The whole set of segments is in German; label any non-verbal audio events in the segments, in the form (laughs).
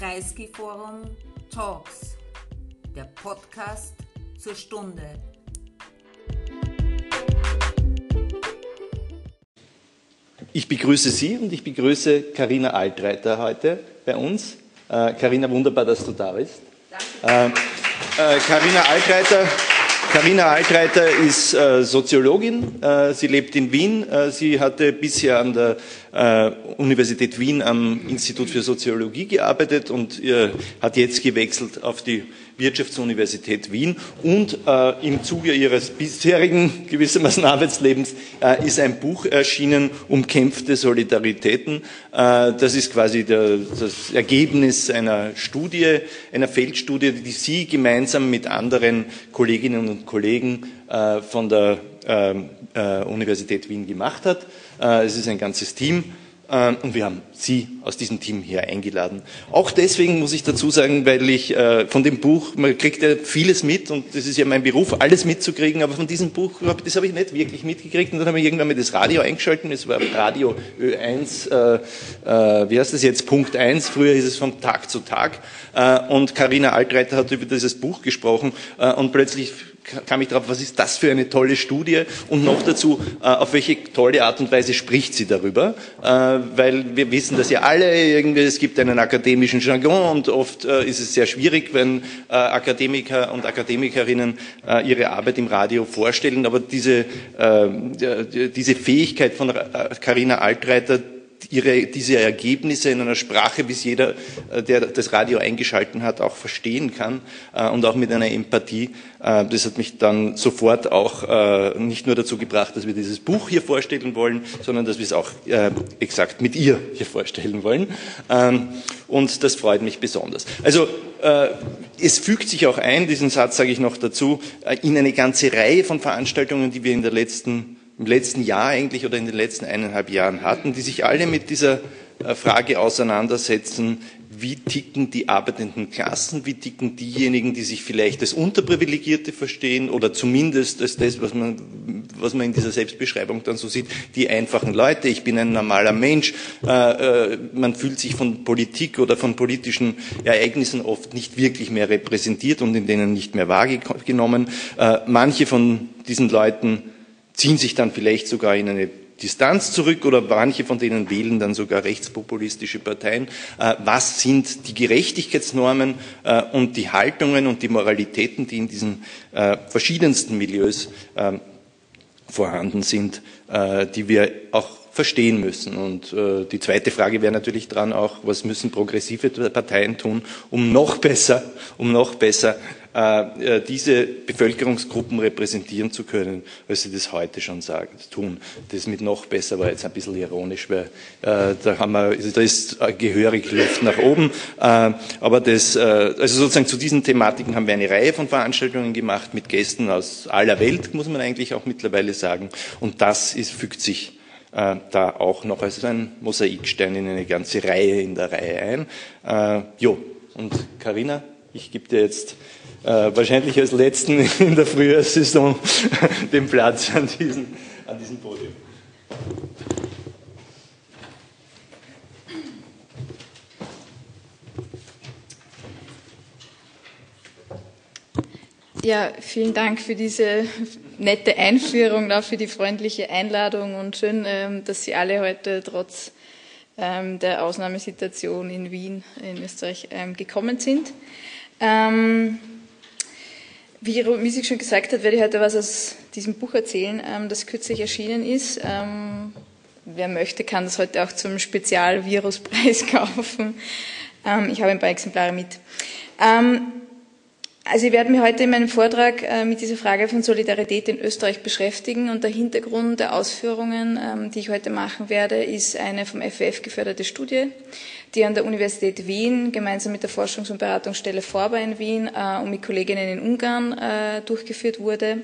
Kreisky Forum Talks, der Podcast zur Stunde. Ich begrüße Sie und ich begrüße Karina Altreiter heute bei uns. Karina, äh, wunderbar, dass du da bist. Danke. Karina äh, Altreiter Karina Altreiter ist äh, Soziologin. Äh, sie lebt in Wien. Äh, sie hatte bisher an der äh, Universität Wien am Institut für Soziologie gearbeitet und hat jetzt gewechselt auf die Wirtschaftsuniversität Wien und äh, im Zuge ihres bisherigen gewissermaßen Arbeitslebens äh, ist ein Buch erschienen, Umkämpfte Solidaritäten. Äh, das ist quasi der, das Ergebnis einer Studie, einer Feldstudie, die sie gemeinsam mit anderen Kolleginnen und Kollegen äh, von der ähm, äh, Universität Wien gemacht hat. Äh, es ist ein ganzes Team ähm, und wir haben Sie aus diesem Team hier eingeladen. Auch deswegen muss ich dazu sagen, weil ich äh, von dem Buch, man kriegt ja vieles mit und das ist ja mein Beruf, alles mitzukriegen, aber von diesem Buch, das habe ich nicht wirklich mitgekriegt und dann habe ich irgendwann mal das Radio eingeschaltet, es war Radio Ö1, äh, äh, wie heißt das jetzt, Punkt 1, früher hieß es von Tag zu Tag äh, und Karina Altreiter hat über dieses Buch gesprochen äh, und plötzlich kam ich darauf, was ist das für eine tolle Studie? Und noch dazu, äh, auf welche tolle Art und Weise spricht sie darüber, äh, weil wir wissen das ja alle, irgendwie, es gibt einen akademischen Jargon und oft äh, ist es sehr schwierig, wenn Akademiker und Akademikerinnen ihre Arbeit im Radio vorstellen, aber diese, diese Fähigkeit von Carina Altreiter, ihre, diese Ergebnisse in einer Sprache, bis jeder, äh, der das Radio eingeschalten hat, auch verstehen kann äh, und auch mit einer Empathie. Äh, das hat mich dann sofort auch nicht nur dazu gebracht, dass wir dieses Buch hier vorstellen wollen, sondern dass wir es auch exakt mit ihr hier vorstellen wollen. Ähm, und das freut mich besonders. Also es fügt sich auch ein, diesen Satz sage ich noch dazu, in eine ganze Reihe von Veranstaltungen, die wir in der letzten im letzten Jahr eigentlich oder in den letzten eineinhalb Jahren hatten, die sich alle mit dieser äh, Frage auseinandersetzen, wie ticken die arbeitenden Klassen, wie ticken diejenigen, die sich vielleicht als Unterprivilegierte verstehen oder zumindest als das, was man, was man in dieser Selbstbeschreibung dann so sieht, die einfachen Leute, ich bin ein normaler Mensch, äh, äh, man fühlt sich von Politik oder von politischen Ereignissen oft nicht wirklich mehr repräsentiert und in denen nicht mehr wahrgenommen. Äh, manche von diesen Leuten ziehen sich dann vielleicht sogar in eine Distanz zurück oder manche von denen wählen dann sogar rechtspopulistische Parteien. Äh, was sind die Gerechtigkeitsnormen äh, und die Haltungen und die Moralitäten, die in diesen äh, verschiedensten Milieus ähm, vorhanden sind, die wir auch verstehen müssen. Und die zweite Frage wäre natürlich dran auch, was müssen progressive Parteien tun, um noch besser, um noch besser diese Bevölkerungsgruppen repräsentieren zu können, als sie das heute schon sagen, tun. Das mit noch besser war jetzt ein bisschen ironisch, weil äh, da haben wir, also da ist gehörig Luft nach oben. Äh, aber das, äh, also sozusagen zu diesen Thematiken haben wir eine Reihe von Veranstaltungen gemacht mit Gästen aus aller Welt, muss man eigentlich auch mittlerweile sagen. Und das ist, fügt sich äh, da auch noch als ein Mosaikstein in eine ganze Reihe in der Reihe ein. Äh, jo, und Karina, ich gebe dir jetzt äh, wahrscheinlich als letzten (laughs) in der Frühjahrssaison (laughs) den Platz an, diesen, an diesem Podium. Ja, vielen Dank für diese nette Einführung, auch für die freundliche Einladung und schön, ähm, dass Sie alle heute trotz ähm, der Ausnahmesituation in Wien, in Österreich, ähm, gekommen sind. Wie Misik schon gesagt hat, werde ich heute was aus diesem Buch erzählen, ähm, das kürzlich erschienen ist. Ähm, wer möchte, kann das heute auch zum Spezialviruspreis (laughs) kaufen. Ähm, ich habe ein paar Exemplare mit. Also ich werde mich heute in meinem Vortrag äh, mit dieser Frage von Solidarität in Österreich beschäftigen und der Hintergrund der Ausführungen, die ich heute machen werde, ist eine vom FWF geförderte Studie, die an der Universität Wien gemeinsam mit der Forschungs- und Beratungsstelle Forba in Wien äh, und mit Kolleginnen in Ungarn äh, durchgeführt wurde.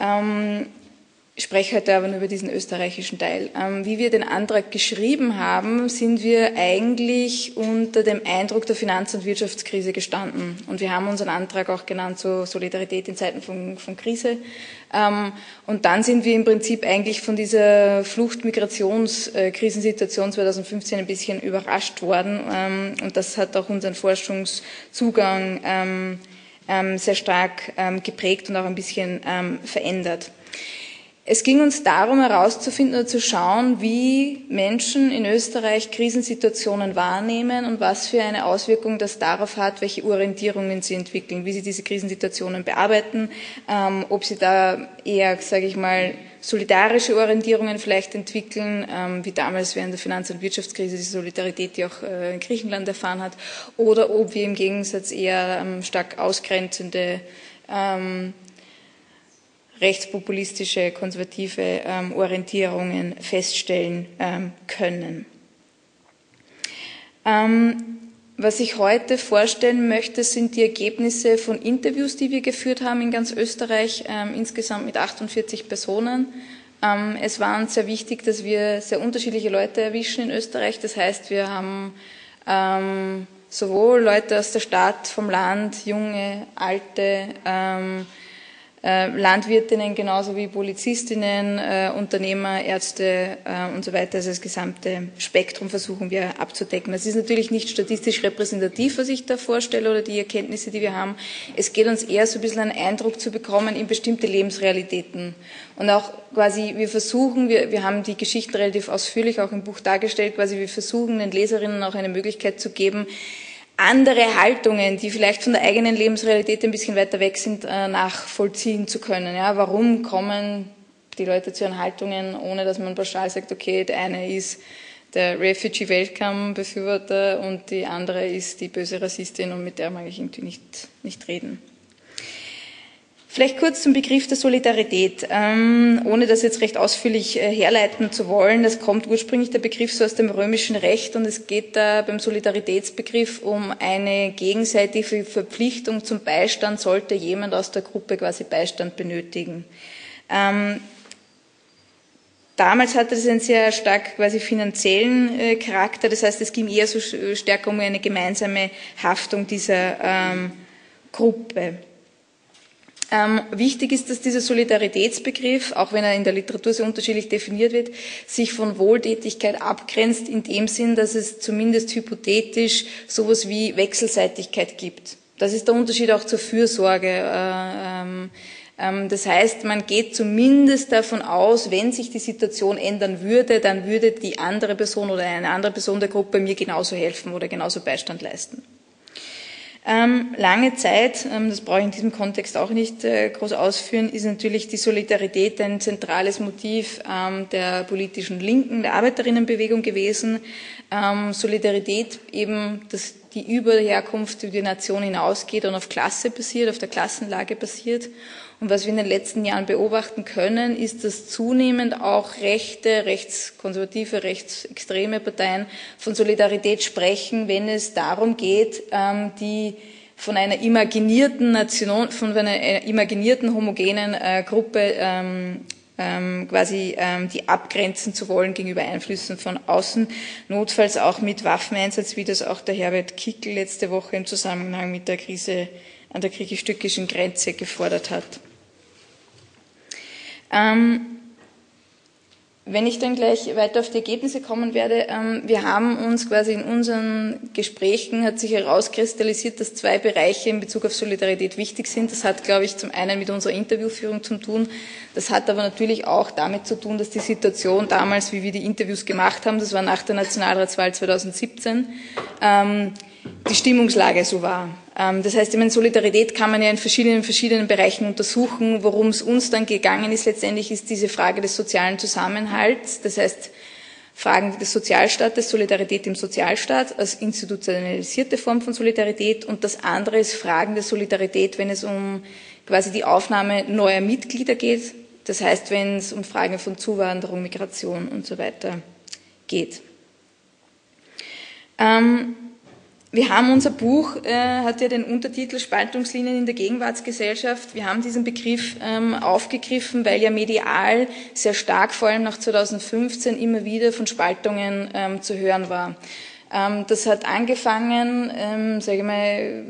Ähm, Ich spreche heute aber nur über diesen österreichischen Teil. Ähm, wie wir den Antrag geschrieben haben, sind wir eigentlich unter dem Eindruck der Finanz- und Wirtschaftskrise gestanden. Und wir haben unseren Antrag auch genannt, so Solidarität in Zeiten von, von Krise. Ähm, und dann sind wir im Prinzip eigentlich von dieser Flucht-Migrations-Krisensituation 2015 ein bisschen überrascht worden. Ähm, und das hat auch unseren Forschungszugang ähm, sehr stark geprägt und auch ein bisschen verändert. Es ging uns darum herauszufinden oder zu schauen, wie Menschen in Österreich Krisensituationen wahrnehmen und was für eine Auswirkung das darauf hat, welche Orientierungen sie entwickeln, wie sie diese Krisensituationen bearbeiten, ähm, ob sie da eher, sage ich mal, solidarische Orientierungen vielleicht entwickeln, ähm, wie damals während der Finanz- und Wirtschaftskrise die Solidarität, die auch äh, Griechenland erfahren hat, oder ob wir im Gegensatz eher ähm, stark ausgrenzende ähm, rechtspopulistische, konservative ähm, Orientierungen feststellen ähm, können. Ähm, was ich heute vorstellen möchte, sind die Ergebnisse von Interviews, die wir geführt haben in ganz Österreich, ähm, insgesamt mit 48 Personen. Ähm, es war uns sehr wichtig, dass wir sehr unterschiedliche Leute erwischen in Österreich. Das heißt, wir haben ähm, sowohl Leute aus der Stadt, vom Land, junge, alte, äh, Landwirtinnen genauso wie Polizistinnen, äh, Unternehmer, Ärzte äh, und so weiter. Also das gesamte Spektrum versuchen wir abzudecken. Das ist natürlich nicht statistisch repräsentativ, was ich da vorstelle oder die Erkenntnisse, die wir haben. Es geht uns eher so ein bisschen einen Eindruck zu bekommen in bestimmte Lebensrealitäten. Und auch quasi, wir versuchen, wir, wir haben die Geschichten relativ ausführlich auch im Buch dargestellt, quasi wir versuchen den Leserinnen auch eine Möglichkeit zu geben, andere Haltungen, die vielleicht von der eigenen Lebensrealität ein bisschen weiter weg sind, äh, nachvollziehen zu können. Ja, warum kommen die Leute zu ihren Haltungen, ohne dass man pauschal sagt, okay, der eine ist der Refugee Welcome Befürworter und die andere ist die böse Rassistin und mit der mag ich irgendwie nicht, nicht reden. Vielleicht kurz zum Begriff der Solidarität, ähm, ohne das jetzt recht ausführlich äh, herleiten zu wollen. Das kommt ursprünglich der Begriff so aus dem römischen Recht und es geht da beim Solidaritätsbegriff um eine gegenseitige Verpflichtung zum Beistand, sollte jemand aus der Gruppe quasi Beistand benötigen. Ähm, Damals hatte es einen sehr stark quasi finanziellen äh, Charakter, das heißt, es ging eher so stärker um eine gemeinsame Haftung dieser ähm, Gruppe. Ähm, wichtig ist, dass dieser Solidaritätsbegriff, auch wenn er in der Literatur sehr unterschiedlich definiert wird, sich von Wohltätigkeit abgrenzt in dem Sinn, dass es zumindest hypothetisch sowas wie Wechselseitigkeit gibt. Das ist der Unterschied auch zur Fürsorge. Äh, ähm, ähm, das heißt, man geht zumindest davon aus, wenn sich die Situation ändern würde, dann würde die andere Person oder eine andere Person der Gruppe mir genauso helfen oder genauso Beistand leisten. Ähm, lange Zeit, ähm, das brauche ich in diesem Kontext auch nicht äh, groß ausführen, ist natürlich die Solidarität ein zentrales Motiv ähm, der politischen Linken, der Arbeiterinnenbewegung gewesen. Solidarität eben, dass die über Herkunft, über die Nation hinausgeht und auf Klasse basiert, auf der Klassenlage basiert. Und was wir in den letzten Jahren beobachten können, ist, dass zunehmend auch rechte, rechtskonservative, rechtsextreme Parteien von Solidarität sprechen, wenn es darum geht, ähm, die von einer imaginierten Nation, von einer äh, imaginierten homogenen äh, Gruppe ähm, ähm, quasi ähm, die abgrenzen zu wollen gegenüber Einflüssen von außen, notfalls auch mit Waffeneinsatz, wie das auch der Herbert Kickel letzte Woche im Zusammenhang mit der Krise an der griechisch-türkischen Grenze gefordert hat. Ähm, wenn ich dann gleich weiter auf die Ergebnisse kommen werde, ähm, wir haben uns quasi in unseren Gesprächen hat sich herauskristallisiert, dass zwei Bereiche in Bezug auf Solidarität wichtig sind. Das hat, glaube ich, zum einen mit unserer Interviewführung zu tun. Das hat aber natürlich auch damit zu tun, dass die Situation damals, wie wir die Interviews gemacht haben, das war nach der Nationalratswahl 2017, ähm, die Stimmungslage so war. Ähm, das heißt, in Solidarität kann man ja in verschiedenen, verschiedenen Bereichen untersuchen. Worum es uns dann gegangen ist, letztendlich ist diese Frage des sozialen Zusammenhalts. Das heißt, Fragen des Sozialstaates, Solidarität im Sozialstaat als institutionalisierte Form von Solidarität und das andere ist Fragen der Solidarität, wenn es um quasi die Aufnahme neuer Mitglieder geht. Das heißt, wenn es um Fragen von Zuwanderung, Migration und so weiter geht. Ähm, wir haben unser Buch, äh, hat ja den Untertitel Spaltungslinien in der Gegenwartsgesellschaft. Wir haben diesen Begriff ähm, aufgegriffen, weil ja medial sehr stark, vor allem nach 2015, immer wieder von Spaltungen ähm, zu hören war. Ähm, das hat angefangen, ähm, sage ich mal,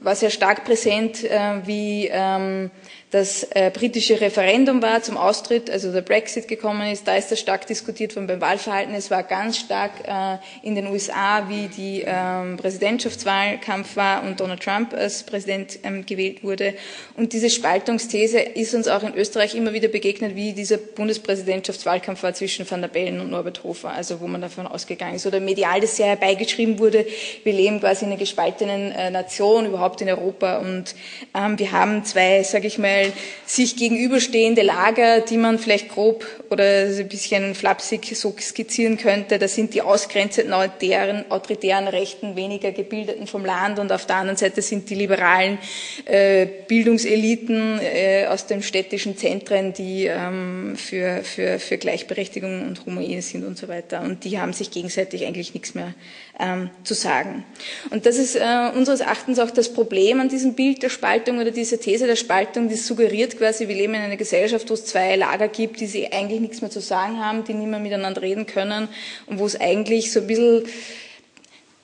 war sehr stark präsent, äh, wie ähm, das äh, britische Referendum war zum Austritt, also der Brexit gekommen ist, da ist das stark diskutiert worden beim Wahlverhalten. Es war ganz stark äh, in den USA, wie die ähm, Präsidentschaftswahlkampf war und Donald Trump als Präsident ähm, gewählt wurde. Und diese Spaltungsthese ist uns auch in Österreich immer wieder begegnet, wie dieser Bundespräsidentschaftswahlkampf war zwischen Van der Bellen und Norbert Hofer, also wo man davon ausgegangen ist. Oder medial das sehr herbeigeschrieben wurde, wir leben quasi in einer gespaltenen äh, Nation, überhaupt in Europa. Und ähm, wir haben zwei, sage ich mal, weil sich gegenüberstehende Lager, die man vielleicht grob oder ein bisschen flapsig so skizzieren könnte, das sind die ausgrenzenden autoritären, autoritären Rechten, weniger Gebildeten vom Land und auf der anderen Seite sind die liberalen äh, Bildungseliten äh, aus den städtischen Zentren, die ähm, für, für, für Gleichberechtigung und Homoehe sind und so weiter. Und die haben sich gegenseitig eigentlich nichts mehr ähm, zu sagen. Und das ist äh, unseres Erachtens auch das Problem an diesem Bild der Spaltung oder dieser These der Spaltung, die suggeriert quasi, wir leben in einer Gesellschaft, wo es zwei Lager gibt, die sich eigentlich nichts mehr zu sagen haben, die nicht mehr miteinander reden können und wo es eigentlich so ein bisschen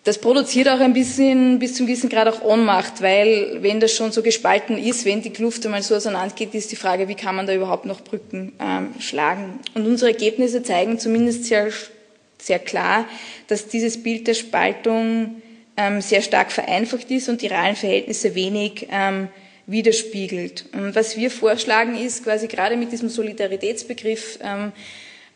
das produziert auch ein bisschen bis zum gewissen Grad auch Ohnmacht, weil wenn das schon so gespalten ist, wenn die Kluft einmal so auseinandergeht, ist die Frage, wie kann man da überhaupt noch Brücken ähm, schlagen. Und unsere Ergebnisse zeigen zumindest sehr sehr klar, dass dieses Bild der Spaltung ähm, sehr stark vereinfacht ist und die realen Verhältnisse wenig ähm, widerspiegelt. Und was wir vorschlagen ist, quasi gerade mit diesem Solidaritätsbegriff ähm,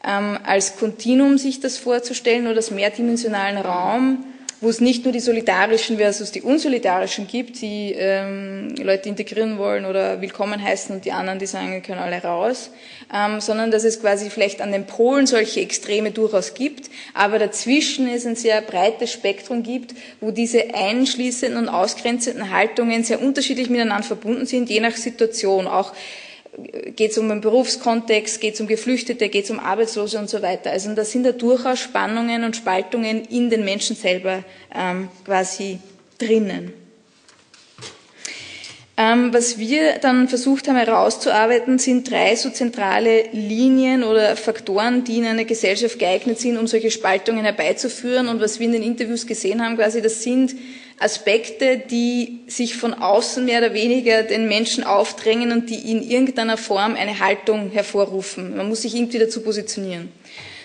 ähm als Kontinuum sich das vorzustellen oder als mehrdimensionalen Raum, wo es nicht nur die solidarischen versus die unsolidarischen gibt, die ähm, Leute integrieren wollen oder willkommen heißen und die anderen, die sagen, wir können alle raus, ähm, sondern dass es quasi vielleicht an den Polen solche Extreme durchaus gibt, aber dazwischen es ein sehr breites Spektrum gibt, wo diese einschließenden und ausgrenzenden Haltungen sehr unterschiedlich miteinander verbunden sind, je nach Situation. Auch geht es um einen Berufskontext, geht es um Geflüchtete, geht es um Arbeitslose und so weiter. Also da sind da durchaus Spannungen und Spaltungen in den Menschen selber ähm, quasi drinnen. Ähm, was wir dann versucht haben herauszuarbeiten, sind drei so zentrale Linien oder Faktoren, die in einer Gesellschaft geeignet sind, um solche Spaltungen herbeizuführen. Und was wir in den Interviews gesehen haben, quasi, das sind Aspekte, die sich von außen mehr oder weniger den Menschen aufdrängen und die in irgendeiner Form eine Haltung hervorrufen. Man muss sich irgendwie dazu positionieren.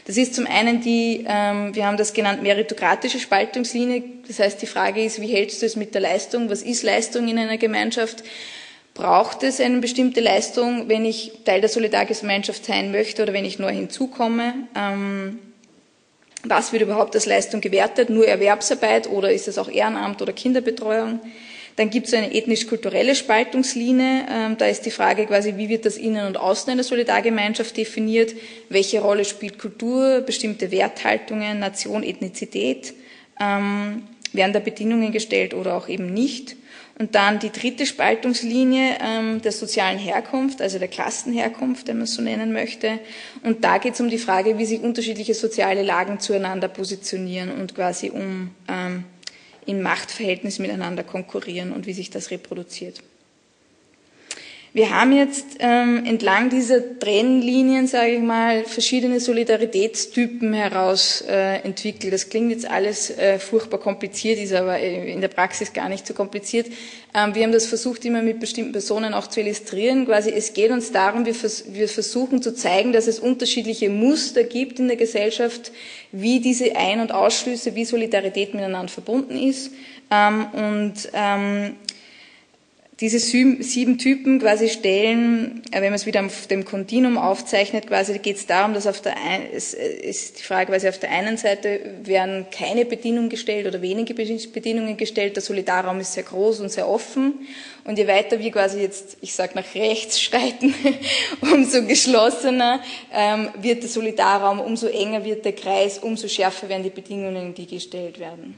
Das ist zum einen die, ähm, wir haben das genannt, meritokratische Spaltungslinie. Das heißt, die Frage ist, wie hältst du es mit der Leistung? Was ist Leistung in einer Gemeinschaft? Braucht es eine bestimmte Leistung, wenn ich Teil der Solidargemeinschaft sein möchte oder wenn ich neu hinzukomme? Ähm, was wird überhaupt als Leistung gewertet? Nur Erwerbsarbeit oder ist es auch Ehrenamt oder Kinderbetreuung? Dann gibt es eine ethnisch-kulturelle Spaltungslinie. Ähm, da ist die Frage quasi, wie wird das Innen und Außen einer Solidargemeinschaft definiert? Welche Rolle spielt Kultur, bestimmte Werthaltungen, Nation, Ethnizität? Ähm, werden da Bedingungen gestellt oder auch eben nicht? Und dann die dritte Spaltungslinie ähm, der sozialen Herkunft, also der Klassenherkunft, wenn man es so nennen möchte. Und da geht es um die Frage, wie sich unterschiedliche soziale Lagen zueinander positionieren und quasi um ähm, im Machtverhältnis miteinander konkurrieren und wie sich das reproduziert. Wir haben jetzt ähm, entlang dieser Trennlinien, sage ich mal, verschiedene Solidaritätstypen heraus äh, entwickelt. Das klingt jetzt alles äh, furchtbar kompliziert, ist aber äh, in der Praxis gar nicht so kompliziert. Ähm, wir haben das versucht, immer mit bestimmten Personen auch zu illustrieren. Quasi, es geht uns darum, wir, vers wir versuchen zu zeigen, dass es unterschiedliche Muster gibt in der Gesellschaft, wie diese Ein- und Ausschlüsse, wie Solidarität miteinander verbunden ist. Ähm, und ähm, diese sieben Typen quasi stellen, äh, wenn man es wieder auf dem Kontinuum aufzeichnet, quasi geht es darum, dass auf der ein, es ist die Frage quasi auf der einen Seite werden keine Bedingungen gestellt oder wenige Bedingungen gestellt, der Solidarraum ist sehr groß und sehr offen und je weiter wir quasi jetzt, ich sage nach rechts (laughs) schreiten, umso geschlossener ähm, wird der Solidarraum, umso enger wird der Kreis, umso schärfer werden die Bedingungen, die gestellt werden.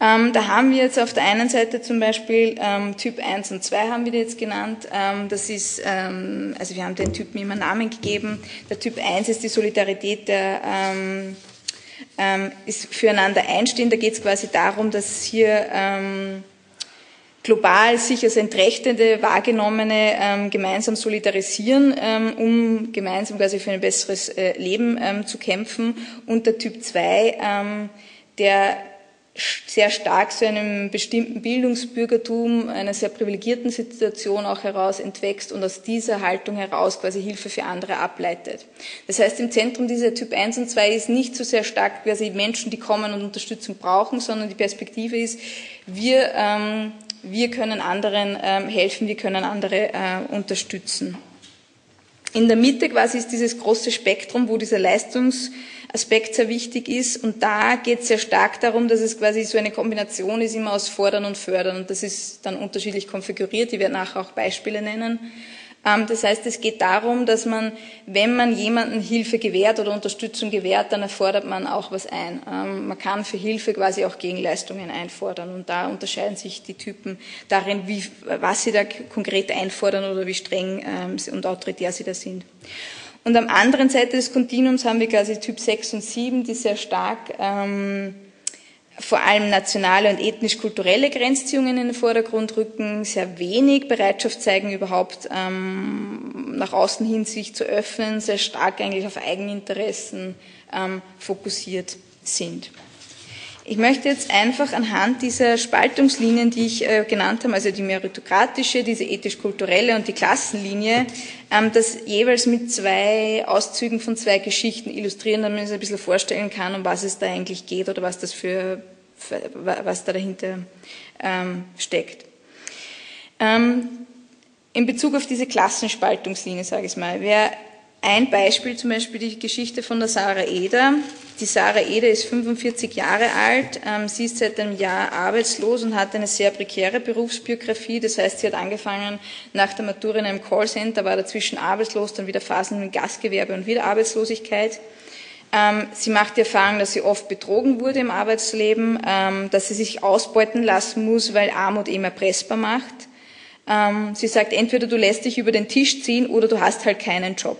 Ähm, da haben wir jetzt auf der einen Seite zum Beispiel ähm, Typ 1 und 2 haben wir jetzt genannt. Ähm, das ist, ähm, also wir haben den Typen immer Namen gegeben. Der Typ 1 ist die Solidarität der, ähm, ähm, ist füreinander einstehen. Da geht es quasi darum, dass hier ähm, global sich als Entrechtende wahrgenommene ähm, gemeinsam solidarisieren, ähm, um gemeinsam quasi für ein besseres äh, Leben ähm, zu kämpfen. Und der Typ 2, ähm, der sehr stark zu einem bestimmten Bildungsbürgertum, einer sehr privilegierten Situation auch heraus entwächst und aus dieser Haltung heraus quasi Hilfe für andere ableitet. Das heißt, im Zentrum dieser Typ 1 und 2 ist nicht so sehr stark quasi Menschen, die kommen und Unterstützung brauchen, sondern die Perspektive ist, wir, ähm, wir können anderen ähm, helfen, wir können andere äh, unterstützen. In der Mitte quasi ist dieses große Spektrum, wo dieser Leistungs Aspekt sehr wichtig ist. Und da geht es sehr stark darum, dass es quasi so eine Kombination ist, immer aus Fordern und Fördern. Und das ist dann unterschiedlich konfiguriert. Ich werde nachher auch Beispiele nennen. Ähm, das heißt, es geht darum, dass man, wenn man jemanden Hilfe gewährt oder Unterstützung gewährt, dann erfordert man auch was ein. Ähm, man kann für Hilfe quasi auch Gegenleistungen einfordern. Und da unterscheiden sich die Typen darin, wie, was sie da konkret einfordern oder wie streng ähm, und autoritär sie da sind. Und am anderen Seite des Kontinuums haben wir quasi Typ 6 und 7, die sehr stark ähm, vor allem nationale und ethnisch-kulturelle Grenzziehungen in den Vordergrund rücken, sehr wenig Bereitschaft zeigen, überhaupt ähm, nach außen hin sich zu öffnen, sehr stark eigentlich auf Eigeninteressen ähm, fokussiert sind. Ich möchte jetzt einfach anhand dieser Spaltungslinien, die ich äh, genannt habe, also die meritokratische, diese ethisch-kulturelle und die Klassenlinie, ähm, das jeweils mit zwei Auszügen von zwei Geschichten illustrieren, damit man sich ein bisschen vorstellen kann, um was es da eigentlich geht oder was das für, für was da dahinter ähm, steckt. Ähm, in Bezug auf diese Klassenspaltungslinie, sage ich mal, wer ein Beispiel zum Beispiel die Geschichte von der Sarah Eder. Die Sarah Eder ist 45 Jahre alt, ähm, sie ist seit einem Jahr arbeitslos und hat eine sehr prekäre Berufsbiografie. Das heißt, sie hat angefangen nach der Matura in einem Callcenter, war dazwischen arbeitslos, dann wieder Phasen im Gastgewerbe und wieder Arbeitslosigkeit. Ähm, sie macht die Erfahrung, dass sie oft betrogen wurde im Arbeitsleben, ähm, dass sie sich ausbeuten lassen muss, weil Armut eben erpressbar macht. Sie sagt, entweder du lässt dich über den Tisch ziehen oder du hast halt keinen Job.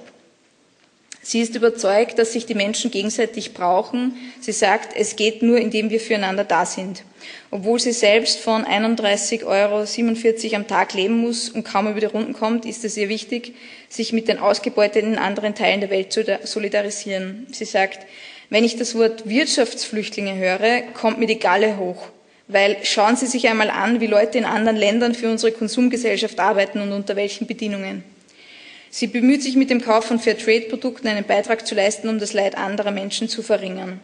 Sie ist überzeugt, dass sich die Menschen gegenseitig brauchen. Sie sagt, es geht nur, indem wir füreinander da sind. Obwohl sie selbst von 31,47 Euro am Tag leben muss und kaum über die Runden kommt, ist es ihr wichtig, sich mit den Ausgebeuteten in anderen Teilen der Welt zu solidarisieren. Sie sagt, wenn ich das Wort Wirtschaftsflüchtlinge höre, kommt mir die Galle hoch. Weil schauen Sie sich einmal an, wie Leute in anderen Ländern für unsere Konsumgesellschaft arbeiten und unter welchen Bedingungen. Sie bemüht sich mit dem Kauf von Fairtrade-Produkten einen Beitrag zu leisten, um das Leid anderer Menschen zu verringern.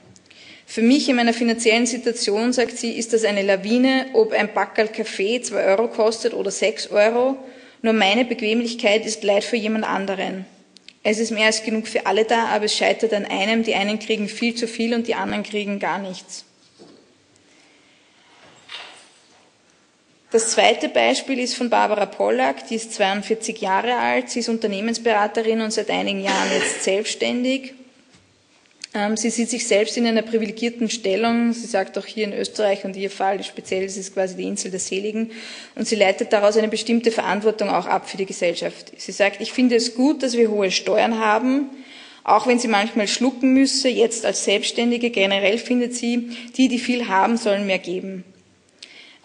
Für mich in meiner finanziellen Situation, sagt sie, ist das eine Lawine, ob ein Backerl Kaffee zwei Euro kostet oder sechs Euro. Nur meine Bequemlichkeit ist Leid für jemand anderen. Es ist mehr als genug für alle da, aber es scheitert an einem. Die einen kriegen viel zu viel und die anderen kriegen gar nichts. Das zweite Beispiel ist von Barbara Pollack, die ist 42 Jahre alt, sie ist Unternehmensberaterin und seit einigen Jahren jetzt selbstständig. Ähm, sie sieht sich selbst in einer privilegierten Stellung. Sie sagt auch hier in Österreich und ihr Fall speziell, es ist quasi die Insel der Seligen. Und sie leitet daraus eine bestimmte Verantwortung auch ab für die Gesellschaft. Sie sagt, ich finde es gut, dass wir hohe Steuern haben, auch wenn sie manchmal schlucken müsse. Jetzt als Selbstständige generell findet sie, die, die viel haben, sollen mehr geben.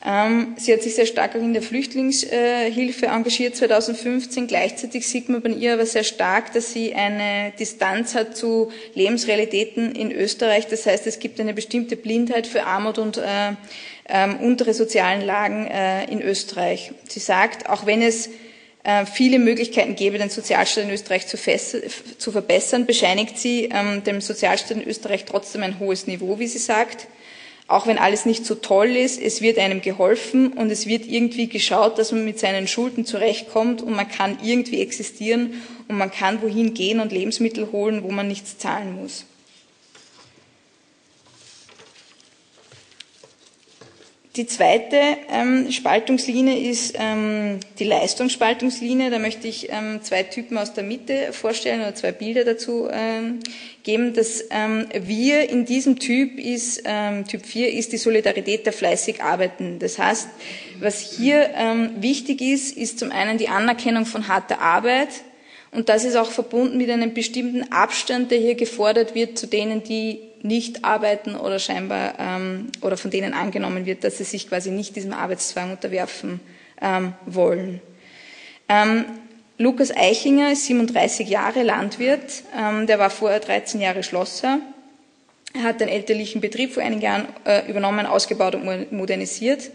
Ähm, sie hat sich sehr stark auch in der Flüchtlingshilfe engagiert 2015. Gleichzeitig sieht man bei ihr aber sehr stark, dass sie eine Distanz hat zu Lebensrealitäten in Österreich. Das heißt, es gibt eine bestimmte Blindheit für Armut und äh, äh, untere sozialen Lagen äh, in Österreich. Sie sagt, auch wenn es äh, viele Möglichkeiten gäbe, den Sozialstaat in Österreich zu, zu verbessern, bescheinigt sie ähm, dem Sozialstaat in Österreich trotzdem ein hohes Niveau, wie sie sagt auch wenn alles nicht so toll ist, es wird einem geholfen und es wird irgendwie geschaut, dass man mit seinen Schulden zurechtkommt und man kann irgendwie existieren und man kann wohin gehen und Lebensmittel holen, wo man nichts zahlen muss. Die zweite ähm, Spaltungslinie ist ähm, die Leistungsspaltungslinie. Da möchte ich ähm, zwei Typen aus der Mitte vorstellen oder zwei Bilder dazu ähm, geben. Das ähm, Wir in diesem Typ ist, ähm, Typ 4 ist die Solidarität der fleißig Arbeitenden. Das heißt, was hier wichtig ist, ist zum einen die Anerkennung von harter Arbeit, und das ist auch verbunden mit einem bestimmten Abstand, der hier gefordert wird zu denen, die nicht arbeiten oder scheinbar ähm, oder von denen angenommen wird, dass sie sich quasi nicht diesem Arbeitszwang unterwerfen ähm, wollen. Ähm, Lukas Eichinger ist 37 Jahre Landwirt, ähm, der war vorher 13 Jahre Schlosser. Er hat den elterlichen Betrieb vor einigen Jahren äh, übernommen, ausgebaut und modernisiert.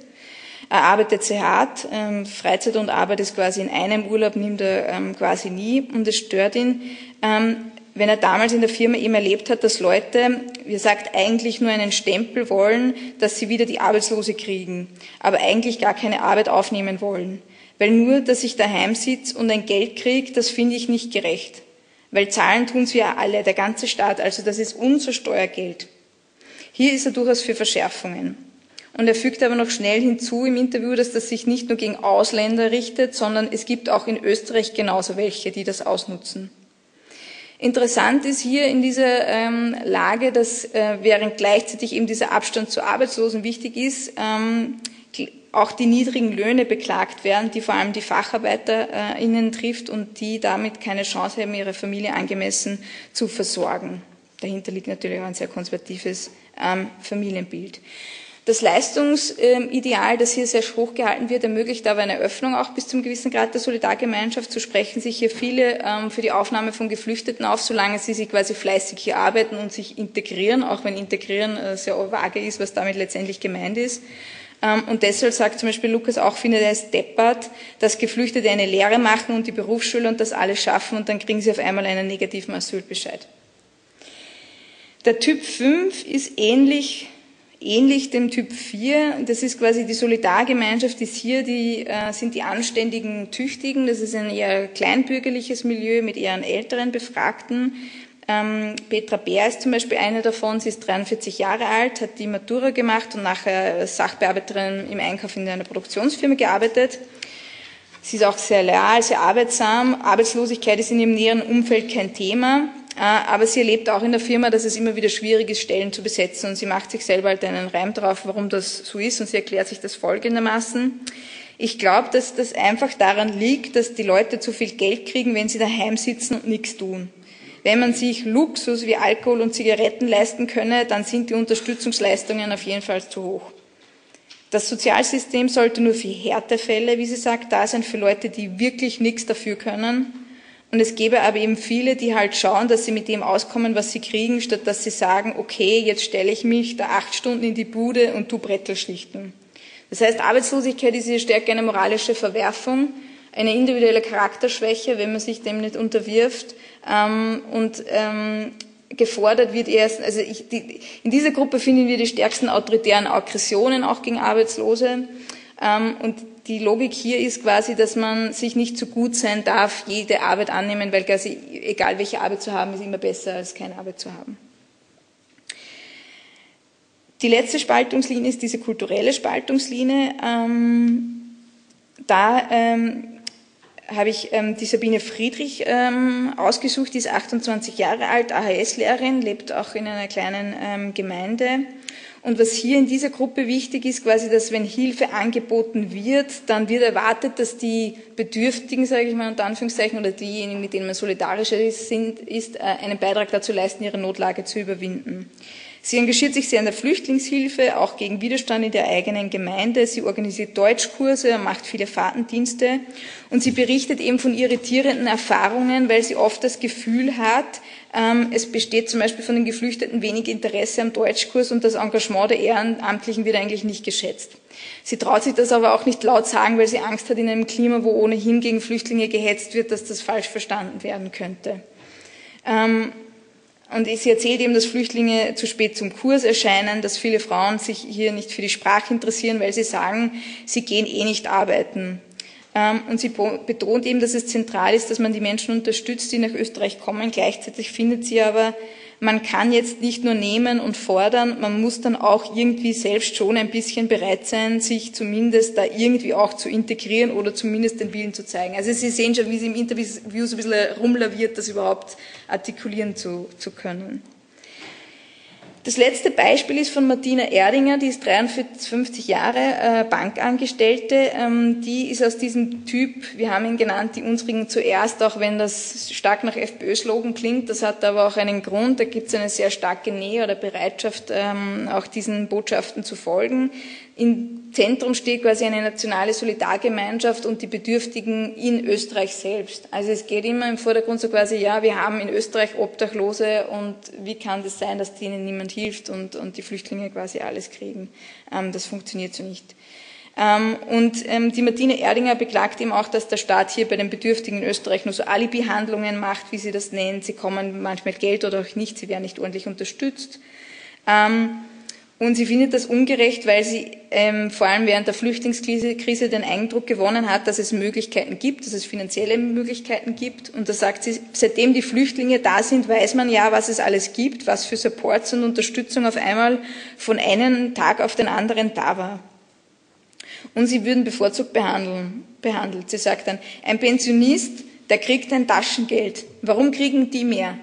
Er arbeitet sehr hart, ähm, Freizeit und Arbeit ist quasi in einem Urlaub, nimmt er ähm, quasi nie und es stört ihn. Ähm, wenn er damals in der Firma eben erlebt hat, dass Leute, wie er sagt, eigentlich nur einen Stempel wollen, dass sie wieder die Arbeitslose kriegen, aber eigentlich gar keine Arbeit aufnehmen wollen. Weil nur, dass ich daheim sitze und ein Geld kriege, das finde ich nicht gerecht. Weil zahlen tun's wir alle, der ganze Staat, also das ist unser Steuergeld. Hier ist er durchaus für Verschärfungen. Und er fügt aber noch schnell hinzu im Interview, dass das sich nicht nur gegen Ausländer richtet, sondern es gibt auch in Österreich genauso welche, die das ausnutzen. Interessant ist hier in dieser ähm, Lage, dass äh, während gleichzeitig eben dieser Abstand zu Arbeitslosen wichtig ist, ähm, auch die niedrigen Löhne beklagt werden, die vor allem die FacharbeiterInnen äh, trifft und die damit keine Chance haben, ihre Familie angemessen zu versorgen. Dahinter liegt natürlich auch ein sehr konservatives ähm, Familienbild. Das Leistungsideal, das hier sehr hoch gehalten wird, ermöglicht aber eine Öffnung auch bis zum gewissen Grad der Solidargemeinschaft. So sprechen sich hier viele ähm, für die Aufnahme von Geflüchteten auf, solange sie sich quasi fleißig hier arbeiten und sich integrieren, auch wenn integrieren äh, sehr vage ist, was damit letztendlich gemeint ist. Ähm, und deshalb sagt zum Beispiel Lukas auch, findet er es deppert, dass Geflüchtete eine Lehre machen und die Berufsschule und das alles schaffen und dann kriegen sie auf einmal einen negativen Asylbescheid. Der Typ 5 ist ähnlich ähnlich dem Typ 4. Das ist quasi die Solidargemeinschaft, ist hier die, äh, sind die anständigen Tüchtigen. Das ist ein eher kleinbürgerliches Milieu mit eher älteren Befragten. Ähm, Petra Bär ist zum Beispiel eine davon. Sie ist 43 Jahre alt, hat die Matura gemacht und nachher Sachbearbeiterin im Einkauf in einer Produktionsfirma gearbeitet. Sie ist auch sehr leal, sehr arbeitsam. Arbeitslosigkeit ist in ihrem näheren Umfeld kein Thema. Äh, aber sie erlebt auch in der Firma, dass es immer wieder schwierig ist, Stellen zu besetzen. Und sie macht sich selber halt einen Reim drauf, warum das so ist. Und sie erklärt sich das folgendermaßen. Ich glaube, dass das einfach daran liegt, dass die Leute zu viel Geld kriegen, wenn sie daheim sitzen und nichts tun. Wenn man sich Luxus wie Alkohol und Zigaretten leisten könne, dann sind die Unterstützungsleistungen auf jeden Fall zu hoch. Das Sozialsystem sollte nur für Härtefälle, wie sie sagt, da sein, für Leute, die wirklich nichts dafür können. Und es gäbe aber eben viele, die halt schauen, dass sie mit dem auskommen, was sie kriegen, statt dass sie sagen, okay, jetzt stelle ich mich da acht Stunden in die Bude und tu Brettel schlichten. Das heißt, Arbeitslosigkeit ist hier stärker eine moralische Verwerfung, eine individuelle Charakterschwäche, wenn man sich dem nicht unterwirft. Ähm, und ähm, gefordert wird erst, also ich, die, in dieser Gruppe finden wir die stärksten autoritären Aggressionen auch gegen Arbeitslose. Ähm, und die Logik hier ist quasi, dass man sich nicht zu gut sein darf, jede Arbeit annehmen, weil quasi egal welche Arbeit zu haben, ist immer besser als keine Arbeit zu haben. Die letzte Spaltungslinie ist diese kulturelle Spaltungslinie. Ähm, da ähm, habe ich ähm, die Sabine Friedrich ähm, ausgesucht, die ist 28 Jahre alt, AHS-Lehrerin, lebt auch in einer kleinen ähm, Gemeinde und was hier in dieser Gruppe wichtig ist, quasi, dass wenn Hilfe angeboten wird, dann wird erwartet, dass die Bedürftigen, sage ich mal unter Anführungszeichen, oder diejenigen, mit denen man solidarischer ist, ist äh, einen Beitrag dazu leisten, ihre Notlage zu überwinden. Sie engagiert sich sehr in der Flüchtlingshilfe, auch gegen Widerstand in der eigenen Gemeinde. Sie organisiert Deutschkurse, macht viele Fahrtendienste und sie berichtet eben von irritierenden Erfahrungen, weil sie oft das Gefühl hat, es besteht zum Beispiel von den Geflüchteten wenig Interesse am Deutschkurs und das Engagement der Ehrenamtlichen wird eigentlich nicht geschätzt. Sie traut sich das aber auch nicht laut sagen, weil sie Angst hat in einem Klima, wo ohnehin gegen Flüchtlinge gehetzt wird, dass das falsch verstanden werden könnte. Ähm, und sie erzählt eben, dass Flüchtlinge zu spät zum Kurs erscheinen, dass viele Frauen sich hier nicht für die Sprache interessieren, weil sie sagen, sie gehen eh nicht arbeiten. Ähm, und sie betont eben, dass es zentral ist, dass man die Menschen unterstützt, die nach Österreich kommen. Gleichzeitig findet sie aber, man kann jetzt nicht nur nehmen und fordern, man muss dann auch irgendwie selbst schon ein bisschen bereit sein, sich zumindest da irgendwie auch zu integrieren oder zumindest den Willen zu zeigen. Also Sie sehen schon, wie sie im Interview so ein bisschen rumlaviert, das überhaupt artikulieren zu, zu können. Das letzte Beispiel ist von Martina Erdinger, die ist 53 Jahre äh, Bankangestellte. Ähm, die ist aus diesem Typ, wir haben ihn genannt, die unsrigen zuerst, auch wenn das stark nach FPÖ-Slogan klingt. Das hat aber auch einen Grund. Da gibt es eine sehr starke Nähe oder Bereitschaft, ähm, auch diesen Botschaften zu folgen. Im Zentrum steht quasi eine nationale Solidargemeinschaft und die Bedürftigen in Österreich selbst. Also es geht immer im Vordergrund so quasi, ja, wir haben in Österreich Obdachlose und wie kann das sein, dass denen niemand hilft und, und die Flüchtlinge quasi alles kriegen? Ähm, das funktioniert so nicht. Ähm, und ähm, die Martine Erdinger beklagt eben auch, dass der Staat hier bei den Bedürftigen in Österreich nur so Alibi-Handlungen macht, wie sie das nennt. Sie kommen manchmal Geld oder auch nicht, sie werden nicht ordentlich unterstützt. Ähm, und sie findet das ungerecht, weil sie ähm, vor allem während der Flüchtlingskrise Krise den Eindruck gewonnen hat, dass es Möglichkeiten gibt, dass es finanzielle Möglichkeiten gibt. Und da sagt sie, seitdem die Flüchtlinge da sind, weiß man ja, was es alles gibt, was für Supports und Unterstützung auf einmal von einem Tag auf den anderen da war. Und sie würden bevorzugt behandeln, behandelt. Sie sagt dann, ein Pensionist, der kriegt ein Taschengeld. Warum kriegen die mehr?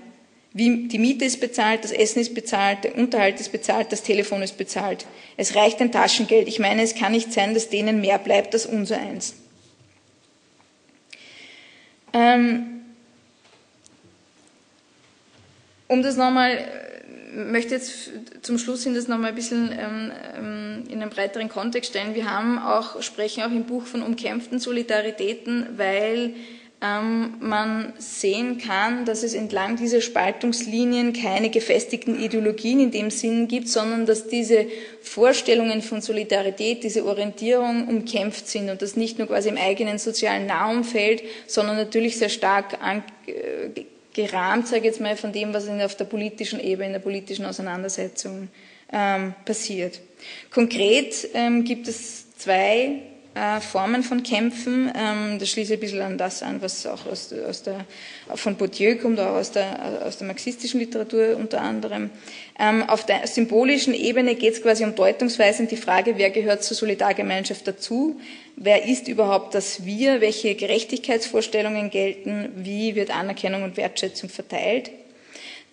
Wie, die Miete ist bezahlt, das Essen ist bezahlt, der Unterhalt ist bezahlt, das Telefon ist bezahlt. Es reicht ein Taschengeld. Ich meine, es kann nicht sein, dass denen mehr bleibt als unser eins. Ähm, um das nochmal, möchte jetzt zum Schluss hin das nochmal ein bisschen ähm, ähm, in einen breiteren Kontext stellen. Wir haben auch, sprechen auch im Buch von umkämpften Solidaritäten, weil ähm, man sehen kann, dass es entlang dieser Spaltungslinien keine gefestigten Ideologien in dem Sinn gibt, sondern dass diese Vorstellungen von Solidarität, diese Orientierung umkämpft sind und das nicht nur quasi im eigenen sozialen Nahumfeld, sondern natürlich sehr stark äh, gerahmt, sage ich jetzt mal, von dem, was auf der politischen Ebene, in der politischen Auseinandersetzung ähm, passiert. Konkret ähm, gibt es zwei äh, Formen von Kämpfen. Ähm, das schließt ein bisschen an das an, was auch aus, aus der, von Bourdieu kommt, auch aus der, aus der marxistischen Literatur unter anderem. Ähm, auf der symbolischen Ebene geht es quasi um deutungsweisend die Frage, wer gehört zur Solidargemeinschaft dazu, wer ist überhaupt das Wir, welche Gerechtigkeitsvorstellungen gelten, wie wird Anerkennung und Wertschätzung verteilt.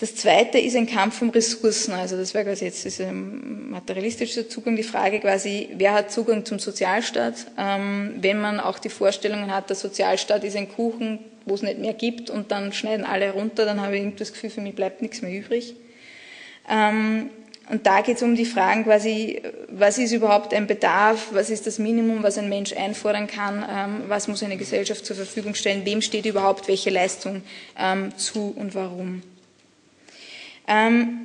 Das zweite ist ein Kampf um Ressourcen. Also das wäre quasi jetzt dieser materialistische Zugang, die Frage quasi, wer hat Zugang zum Sozialstaat? Ähm, wenn man auch die Vorstellungen hat, der Sozialstaat ist ein Kuchen, wo es nicht mehr gibt und dann schneiden alle runter, dann habe ich irgendwie das Gefühl, für mich bleibt nichts mehr übrig. Ähm, und da geht es um die Fragen quasi, was ist überhaupt ein Bedarf, was ist das Minimum, was ein Mensch einfordern kann, ähm, was muss eine Gesellschaft zur Verfügung stellen, wem steht überhaupt welche Leistung ähm, zu und warum. Ähm,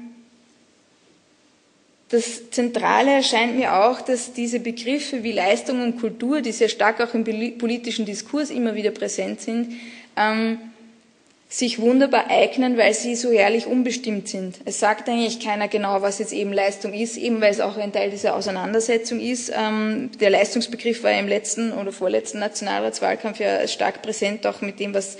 das Zentrale erscheint mir auch, dass diese Begriffe wie Leistung und Kultur, die sehr stark auch im politischen Diskurs immer wieder präsent sind, ähm, sich wunderbar eignen, weil sie so herrlich unbestimmt sind. Es sagt eigentlich keiner genau, was jetzt eben Leistung ist, eben weil es auch ein Teil dieser Auseinandersetzung ist. Ähm, der Leistungsbegriff war im letzten oder vorletzten Nationalratswahlkampf ja stark präsent, auch mit dem, was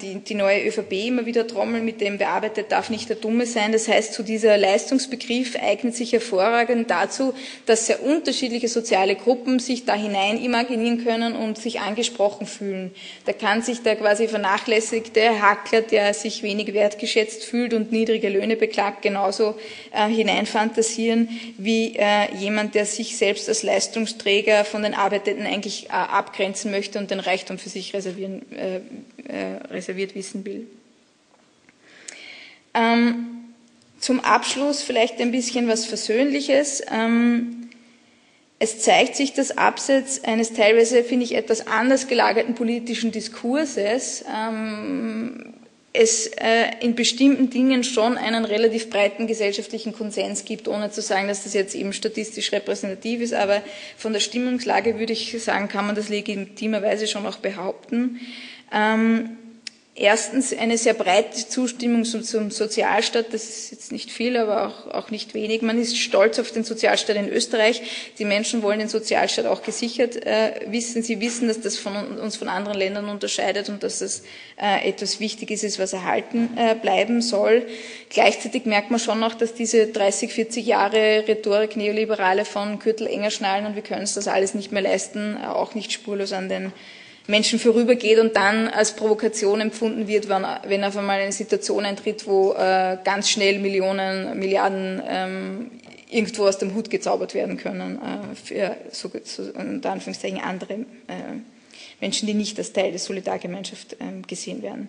die, die neue ÖVP immer wieder trommeln mit dem bearbeitet darf nicht der Dumme sein. Das heißt, zu dieser Leistungsbegriff eignet sich hervorragend dazu, dass sehr unterschiedliche soziale Gruppen sich da hinein imaginieren können und sich angesprochen fühlen. Da kann sich der quasi vernachlässigte Hackler, der sich wenig wertgeschätzt fühlt und niedrige Löhne beklagt, genauso äh, hineinfantasieren wie äh, jemand, der sich selbst als Leistungsträger von den Arbeitenden eigentlich äh, abgrenzen möchte und den Reichtum für sich reservieren äh, äh, reserviert wissen will. Ähm, zum Abschluss vielleicht ein bisschen was Versöhnliches. Ähm, es zeigt sich, dass abseits eines teilweise, finde ich, etwas anders gelagerten politischen Diskurses ähm, es äh, in bestimmten Dingen schon einen relativ breiten gesellschaftlichen Konsens gibt, ohne zu sagen, dass das jetzt eben statistisch repräsentativ ist, aber von der Stimmungslage würde ich sagen, kann man das legitimerweise schon auch behaupten. Ähm, erstens eine sehr breite Zustimmung zum, Sozialstaat, das ist jetzt nicht viel, aber auch, auch, nicht wenig. Man ist stolz auf den Sozialstaat in Österreich. Die Menschen wollen den Sozialstaat auch gesichert äh, wissen. Sie wissen, dass das von uns von anderen Ländern unterscheidet und dass das äh, etwas Wichtiges ist, was erhalten äh, bleiben soll. Gleichzeitig merkt man schon noch, dass diese 30, 40 Jahre Rhetorik Neoliberale von Kürtel enger schnallen und wir können uns das alles nicht mehr leisten, auch nicht spurlos an den Menschen vorübergeht und dann als Provokation empfunden wird, wenn, wenn auf einmal eine Situation eintritt, wo äh, ganz schnell Millionen, Milliarden ähm, irgendwo aus dem Hut gezaubert werden können äh, für so, so, unter Anführungszeichen andere äh, Menschen, die nicht als Teil der Solidargemeinschaft äh, gesehen werden.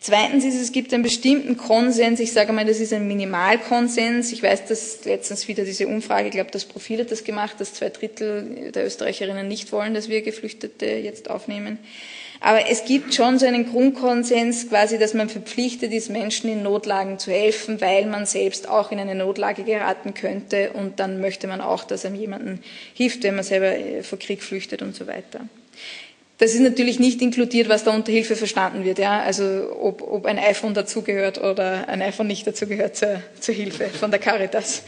Zweitens ist, es gibt einen bestimmten Konsens, ich sage mal, das ist ein Minimalkonsens. Ich weiß, dass letztens wieder diese Umfrage, ich glaube, das Profil hat das gemacht, dass zwei Drittel der Österreicherinnen nicht wollen, dass wir Geflüchtete jetzt aufnehmen. Aber es gibt schon so einen Grundkonsens quasi, dass man verpflichtet ist, Menschen in Notlagen zu helfen, weil man selbst auch in eine Notlage geraten könnte und dann möchte man auch, dass einem jemanden hilft, wenn man selber vor Krieg flüchtet und so weiter. Das ist natürlich nicht inkludiert, was da unter Hilfe verstanden wird. Ja? Also ob, ob ein iPhone dazugehört oder ein iPhone nicht dazugehört zur, zur Hilfe von der Caritas.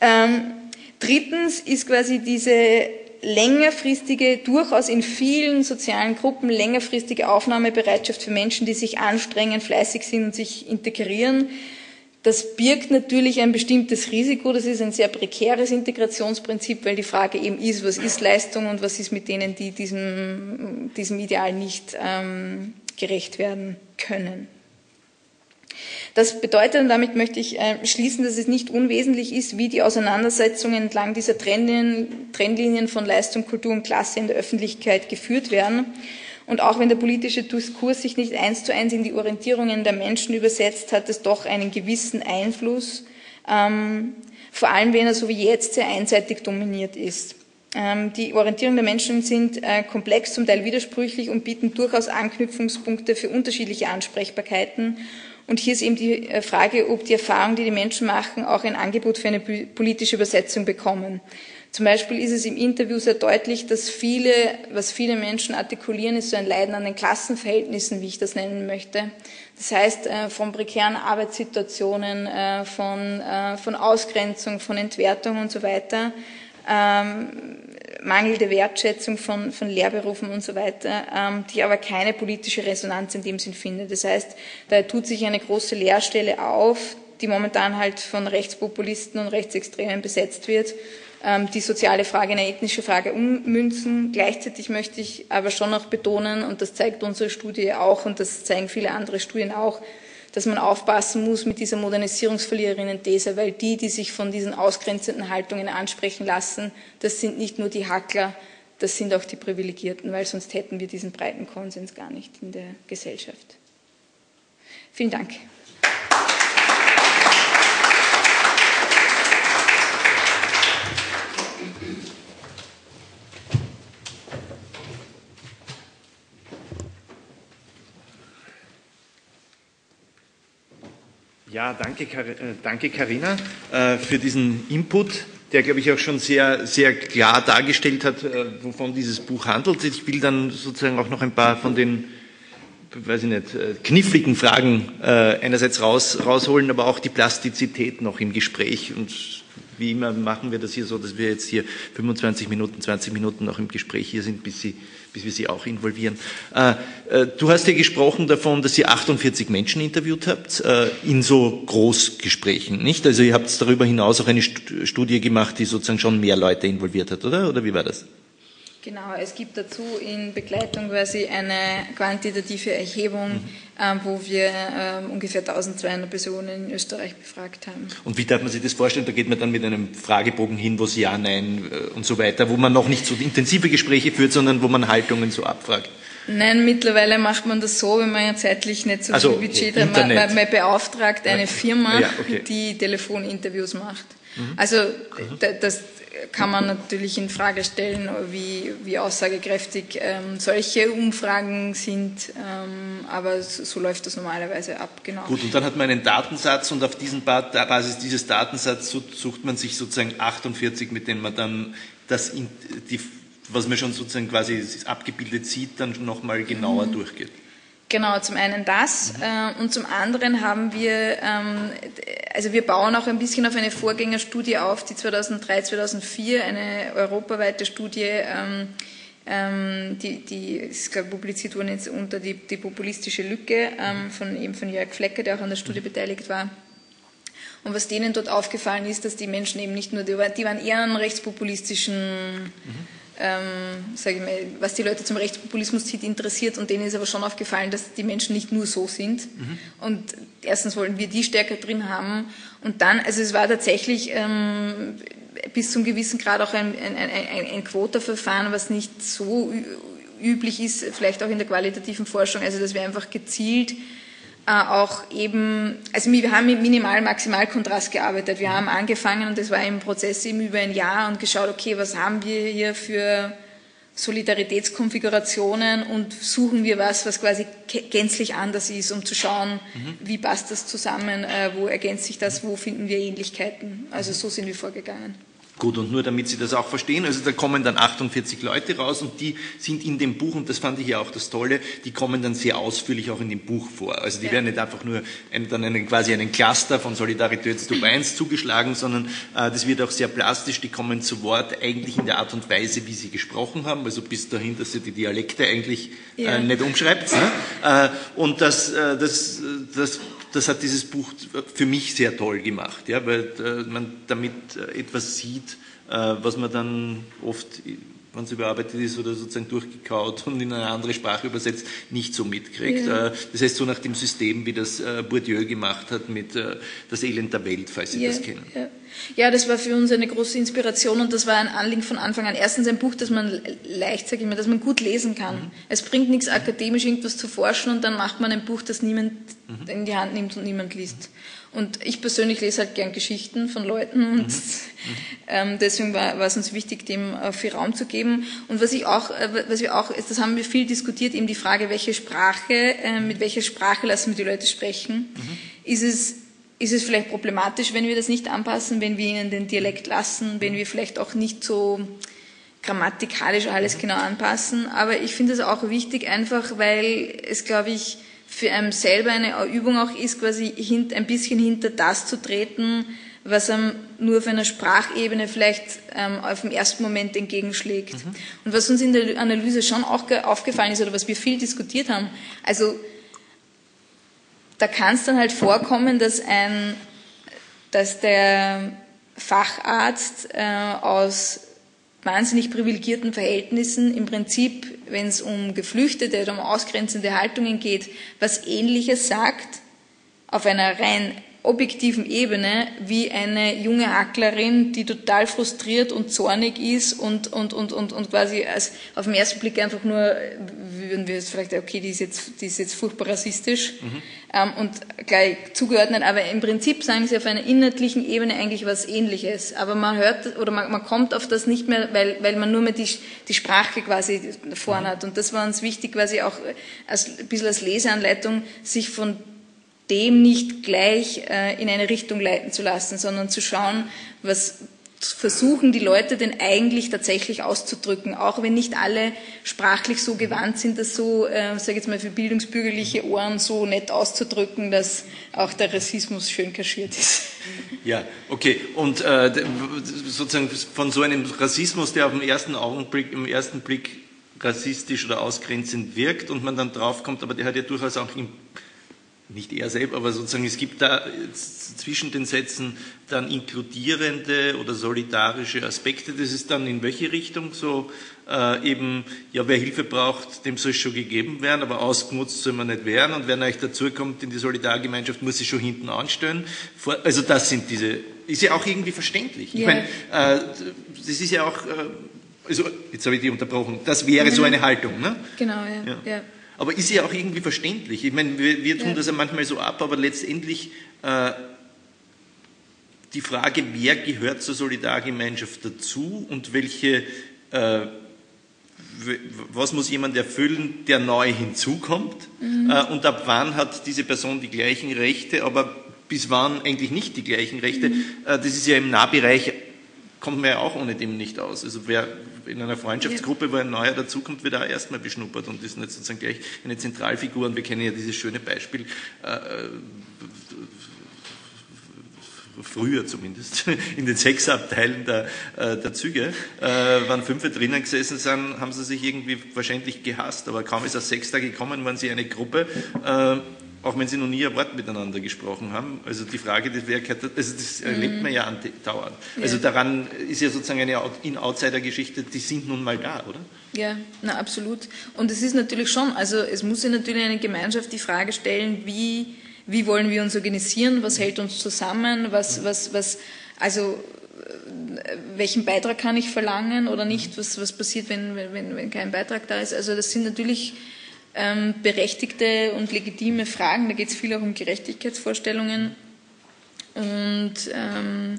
Ähm, drittens ist quasi diese längerfristige, durchaus in vielen sozialen Gruppen längerfristige Aufnahmebereitschaft für Menschen, die sich anstrengen, fleißig sind und sich integrieren das birgt natürlich ein bestimmtes Risiko. Das ist ein sehr prekäres Integrationsprinzip, weil die Frage eben ist, was ist Leistung und was ist mit denen, die diesem, diesem Ideal nicht ähm, gerecht werden können. Das bedeutet, und damit möchte ich äh, schließen, dass es nicht unwesentlich ist, wie die Auseinandersetzungen entlang dieser Trendlinien, Trendlinien von Leistung, Kultur und Klasse in der Öffentlichkeit geführt werden und auch wenn der politische Diskurs sich nicht eins zu eins in die Orientierungen der Menschen übersetzt, hat es doch einen gewissen Einfluss, ähm, vor allem wenn er so wie jetzt sehr einseitig dominiert ist. Ähm, die Orientierungen der Menschen sind äh, komplex, zum Teil widersprüchlich und bieten durchaus Anknüpfungspunkte für unterschiedliche Ansprechbarkeiten. Und hier ist eben die äh, Frage, ob die Erfahrungen, die die Menschen machen, auch ein Angebot für eine politische Übersetzung bekommen. Zum Beispiel ist es im Interview sehr deutlich, dass viele, was viele Menschen artikulieren, ist so ein Leiden an den Klassenverhältnissen, wie ich das nennen möchte. Das heißt, äh, von prekären Arbeitssituationen, äh, von, äh, von Ausgrenzung, von Entwertung und so weiter, ähm, mangelnde Wertschätzung von, von Lehrberufen und so weiter, ähm, die aber keine politische Resonanz in dem Sinn findet. Das heißt, da tut sich eine große Leerstelle auf, die momentan halt von Rechtspopulisten und Rechtsextremen besetzt wird die soziale Frage eine ethnische Frage ummünzen. Gleichzeitig möchte ich aber schon noch betonen, und das zeigt unsere Studie auch und das zeigen viele andere Studien auch, dass man aufpassen muss mit dieser Modernisierungsverliererinnen-These, weil die, die sich von diesen ausgrenzenden Haltungen ansprechen lassen, das sind nicht nur die Hackler, das sind auch die Privilegierten, weil sonst hätten wir diesen breiten Konsens gar nicht in der Gesellschaft. Vielen Dank. Ja, danke, äh, danke Carina, äh, für diesen Input, der, glaube ich, auch schon sehr, sehr klar dargestellt hat, äh, wovon dieses Buch handelt. Ich will dann sozusagen auch noch ein paar von den, weiß ich nicht, kniffligen Fragen einerseits raus, rausholen, aber auch die Plastizität noch im Gespräch und wie immer machen wir das hier so, dass wir jetzt hier 25 Minuten, 20 Minuten noch im Gespräch hier sind, bis, Sie, bis wir Sie auch involvieren. Äh, äh, du hast ja gesprochen davon, dass ihr 48 Menschen interviewt habt äh, in so Großgesprächen, nicht? Also ihr habt darüber hinaus auch eine Studie gemacht, die sozusagen schon mehr Leute involviert hat, oder? Oder wie war das? Genau, es gibt dazu in Begleitung quasi eine quantitative Erhebung, mhm. ähm, wo wir ähm, ungefähr 1200 Personen in Österreich befragt haben. Und wie darf man sich das vorstellen? Da geht man dann mit einem Fragebogen hin, wo es Ja, Nein äh, und so weiter, wo man noch nicht so intensive Gespräche führt, sondern wo man Haltungen so abfragt. Nein, mittlerweile macht man das so, wenn man ja zeitlich nicht so also, viel Budget hat, man, man, beauftragt eine Firma, ja, okay. die Telefoninterviews macht. Mhm. Also das kann man natürlich in Frage stellen, wie, wie aussagekräftig ähm, solche Umfragen sind, ähm, aber so, so, läuft das normalerweise ab, genau. Gut, und dann hat man einen Datensatz und auf diesen Basis dieses Datensatzes sucht man sich sozusagen 48, mit denen man dann das, die, was man schon sozusagen quasi abgebildet sieht, dann nochmal genauer mhm. durchgeht. Genau, zum einen das. Äh, und zum anderen haben wir, ähm, also wir bauen auch ein bisschen auf eine Vorgängerstudie auf, die 2003, 2004, eine europaweite Studie, ähm, ähm, die, die ist glaube publiziert worden jetzt unter die, die populistische Lücke ähm, von eben von Jörg Flecker, der auch an der Studie beteiligt war. Und was denen dort aufgefallen ist, dass die Menschen eben nicht nur, die, die waren eher an rechtspopulistischen mhm ähm, sage ich mal, was die Leute zum Rechtspopulismus zieht, interessiert und denen ist aber schon aufgefallen, dass die Menschen nicht nur so sind. Mhm. Und erstens wollen wir die stärker drin haben und dann, also es war tatsächlich ähm, bis zum gewissen Grad auch ein, ein, ein, ein Quotaverfahren, was nicht so üblich ist, vielleicht auch in der qualitativen Forschung, also dass wir einfach gezielt auch eben, also wir haben mit Minimal-Maximal-Kontrast gearbeitet. Wir haben angefangen und das war im Prozess eben über ein Jahr und geschaut, okay, was haben wir hier für Solidaritätskonfigurationen und suchen wir was, was quasi gänzlich anders ist, um zu schauen, mhm. wie passt das zusammen, äh, wo ergänzt sich das, wo finden wir Ähnlichkeiten. Also so sind wir vorgegangen. Gut, und nur damit Sie das auch verstehen, also da kommen dann 48 Leute raus und die sind in dem Buch, und das fand ich ja auch das Tolle, die kommen dann sehr ausführlich auch in dem Buch vor. Also die ja. werden nicht einfach nur einen, dann einen, quasi einen Cluster von Solidaritätstub 1 zugeschlagen, sondern äh, das wird auch sehr plastisch, die kommen zu Wort eigentlich in der Art und Weise, wie sie gesprochen haben, also bis dahin, dass sie die Dialekte eigentlich äh, ja. äh, nicht umschreibt. Ne? Äh, und das, äh, das, das das hat dieses Buch für mich sehr toll gemacht, ja, weil äh, man damit äh, etwas sieht, äh, was man dann oft wenn es überarbeitet ist oder sozusagen durchgekaut und in eine andere Sprache übersetzt, nicht so mitkriegt. Ja. Äh, das heißt, so nach dem System, wie das äh, Bourdieu gemacht hat mit äh, Das Elend der Welt, falls Sie ja, das kennen. Ja. ja. das war für uns eine große Inspiration und das war ein Anliegen von Anfang an. Erstens ein Buch, das man leicht, sage ich mal, das man gut lesen kann. Mhm. Es bringt nichts, akademisch irgendwas zu forschen und dann macht man ein Buch, das niemand mhm. in die Hand nimmt und niemand liest. Und ich persönlich lese halt gern Geschichten von Leuten und mhm. (laughs) ähm, deswegen war, war, es uns wichtig, dem äh, viel Raum zu geben. Und was ich auch, äh, was wir auch, das haben wir viel diskutiert, eben die Frage, welche Sprache, äh, mit welcher Sprache lassen wir die Leute sprechen. Mhm. Ist es ist es vielleicht problematisch, wenn wir das nicht anpassen, wenn wir ihnen den Dialekt lassen, wenn wir vielleicht auch nicht so grammatikalisch alles mhm. genau anpassen. Aber ich finde es auch wichtig, einfach weil es, glaube ich, für einen selber eine Übung auch ist, quasi ein bisschen hinter das zu treten, was einem nur auf einer Sprachebene vielleicht ähm, auf den ersten Moment entgegenschlägt. Mhm. Und was uns in der Analyse schon auch aufgefallen ist oder was wir viel diskutiert haben, also da kann es dann halt vorkommen, dass ein, dass der Facharzt äh, aus wahnsinnig privilegierten Verhältnissen. Im Prinzip, wenn es um Geflüchtete oder um ausgrenzende Haltungen geht, was Ähnliches sagt, auf einer rein objektiven Ebene wie eine junge Hacklerin, die total frustriert und zornig ist und, und, und, und, und quasi als auf den ersten Blick einfach nur, würden wir jetzt vielleicht, okay, die ist jetzt, die ist jetzt furchtbar rassistisch mhm. ähm, und gleich zugeordnet, aber im Prinzip sagen sie auf einer inhaltlichen Ebene eigentlich was ähnliches. Aber man hört oder man, man kommt auf das nicht mehr, weil, weil man nur mehr die, die Sprache quasi vorn mhm. hat. Und das war uns wichtig, quasi auch als, ein bisschen als Leseanleitung, sich von dem nicht gleich äh, in eine Richtung leiten zu lassen, sondern zu schauen, was versuchen die Leute denn eigentlich tatsächlich auszudrücken, auch wenn nicht alle sprachlich so gewandt sind, das so, äh, sage jetzt mal für bildungsbürgerliche Ohren so nett auszudrücken, dass auch der Rassismus schön kaschiert ist. Ja, okay. Und äh, sozusagen von so einem Rassismus, der auf den ersten Augenblick, im ersten Blick rassistisch oder ausgrenzend wirkt und man dann draufkommt, aber der hat ja durchaus auch im nicht er selbst, aber sozusagen es gibt da zwischen den Sätzen dann inkludierende oder solidarische Aspekte. Das ist dann in welche Richtung so äh, eben, ja, wer Hilfe braucht, dem soll es schon gegeben werden, aber ausgenutzt soll man nicht werden und wer euch dazukommt in die Solidargemeinschaft, muss sich schon hinten anstellen. Vor, also das sind diese, ist ja auch irgendwie verständlich. Yeah. Ich meine, äh, das ist ja auch, äh, also jetzt habe ich die unterbrochen, das wäre mhm. so eine Haltung. Ne? Genau, ja. ja. ja. Aber ist ja auch irgendwie verständlich. Ich meine, wir, wir tun das ja manchmal so ab, aber letztendlich äh, die Frage, wer gehört zur Solidargemeinschaft dazu und welche, äh, was muss jemand erfüllen, der neu hinzukommt mhm. äh, und ab wann hat diese Person die gleichen Rechte, aber bis wann eigentlich nicht die gleichen Rechte. Mhm. Äh, das ist ja im Nahbereich kommt man ja auch ohne dem nicht aus. Also wer in einer Freundschaftsgruppe, wo ein Neuer dazukommt, wird auch erstmal beschnuppert und ist nicht sozusagen gleich eine Zentralfigur. Und wir kennen ja dieses schöne Beispiel, äh, früher zumindest, (laughs) in den sechs Abteilen der, äh, der Züge, äh, waren fünf drinnen gesessen sind, haben sie sich irgendwie wahrscheinlich gehasst, aber kaum ist das Sechster gekommen, waren sie eine Gruppe. Äh, auch wenn sie noch nie ein Wort miteinander gesprochen haben. Also die Frage, das, wer, also das erlebt mhm. man ja andauernd. Ja. Also daran ist ja sozusagen eine In-Outsider-Geschichte, die sind nun mal da, oder? Ja, na absolut. Und es ist natürlich schon, also es muss sich natürlich eine Gemeinschaft die Frage stellen, wie, wie wollen wir uns organisieren, was hält uns zusammen, was, was, was, also welchen Beitrag kann ich verlangen oder nicht, was, was passiert, wenn, wenn, wenn kein Beitrag da ist. Also das sind natürlich ähm, berechtigte und legitime Fragen. Da geht es viel auch um Gerechtigkeitsvorstellungen. Und ähm,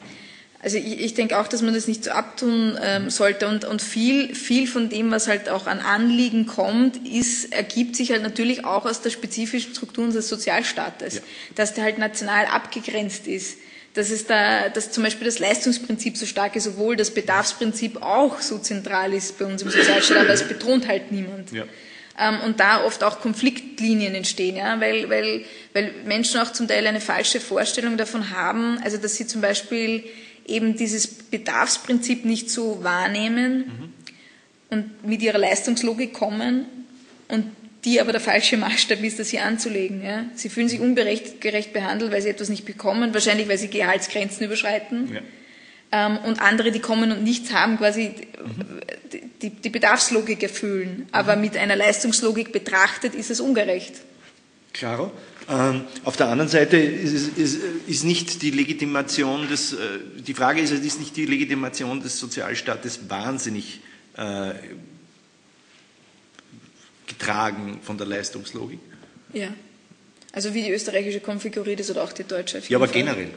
also ich, ich denke auch, dass man das nicht so abtun ähm, sollte. Und, und viel, viel von dem, was halt auch an Anliegen kommt, ist, ergibt sich halt natürlich auch aus der spezifischen Struktur unseres Sozialstaates, ja. dass der halt national abgegrenzt ist dass es da, dass zum Beispiel das Leistungsprinzip so stark ist, obwohl das Bedarfsprinzip auch so zentral ist bei uns im Sozialstaat, aber es betont halt niemand. Ja. Ähm, und da oft auch Konfliktlinien entstehen, ja, weil, weil, weil Menschen auch zum Teil eine falsche Vorstellung davon haben, also dass sie zum Beispiel eben dieses Bedarfsprinzip nicht so wahrnehmen mhm. und mit ihrer Leistungslogik kommen und die aber der falsche Maßstab ist, das hier anzulegen. Ja? Sie fühlen sich ungerecht behandelt, weil sie etwas nicht bekommen, wahrscheinlich weil sie Gehaltsgrenzen überschreiten. Ja. Ähm, und andere, die kommen und nichts haben, quasi mhm. die, die, Bedarfslogik erfüllen. Aber mhm. mit einer Leistungslogik betrachtet ist es ungerecht. Klaro. Ähm, auf der anderen Seite ist, ist, ist, nicht die Legitimation des, äh, die Frage ist, ist nicht die Legitimation des Sozialstaates wahnsinnig äh, getragen von der Leistungslogik? Ja. Also wie die österreichische konfiguriert ist oder auch die deutsche. Ja, aber Fall. generell.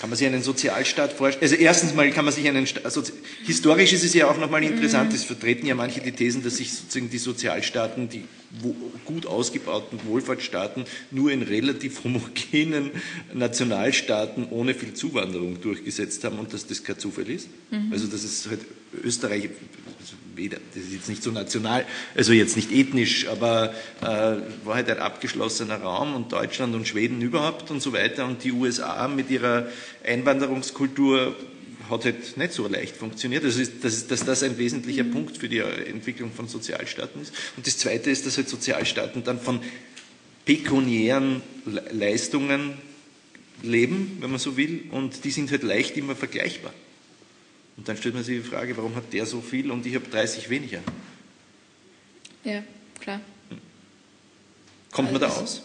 Kann man sich einen Sozialstaat vorstellen? Also erstens mal kann man sich einen, also historisch ist es ja auch nochmal interessant, mhm. es vertreten ja manche die Thesen, dass sich sozusagen die Sozialstaaten, die gut ausgebauten Wohlfahrtsstaaten nur in relativ homogenen Nationalstaaten ohne viel Zuwanderung durchgesetzt haben und dass das kein Zufall ist. Mhm. Also dass es halt Österreich, also weder, das ist jetzt nicht so national, also jetzt nicht ethnisch, aber äh, war halt ein abgeschlossener Raum und Deutschland und Schweden überhaupt und so weiter und die USA mit ihrer Einwanderungskultur hat halt nicht so leicht funktioniert. Also ist, dass, dass das ein wesentlicher mhm. Punkt für die Entwicklung von Sozialstaaten ist. Und das Zweite ist, dass halt Sozialstaaten dann von pekuniären Leistungen leben, wenn man so will, und die sind halt leicht immer vergleichbar. Und dann stellt man sich die Frage, warum hat der so viel und ich habe 30 weniger? Ja, klar. Kommt man da also aus?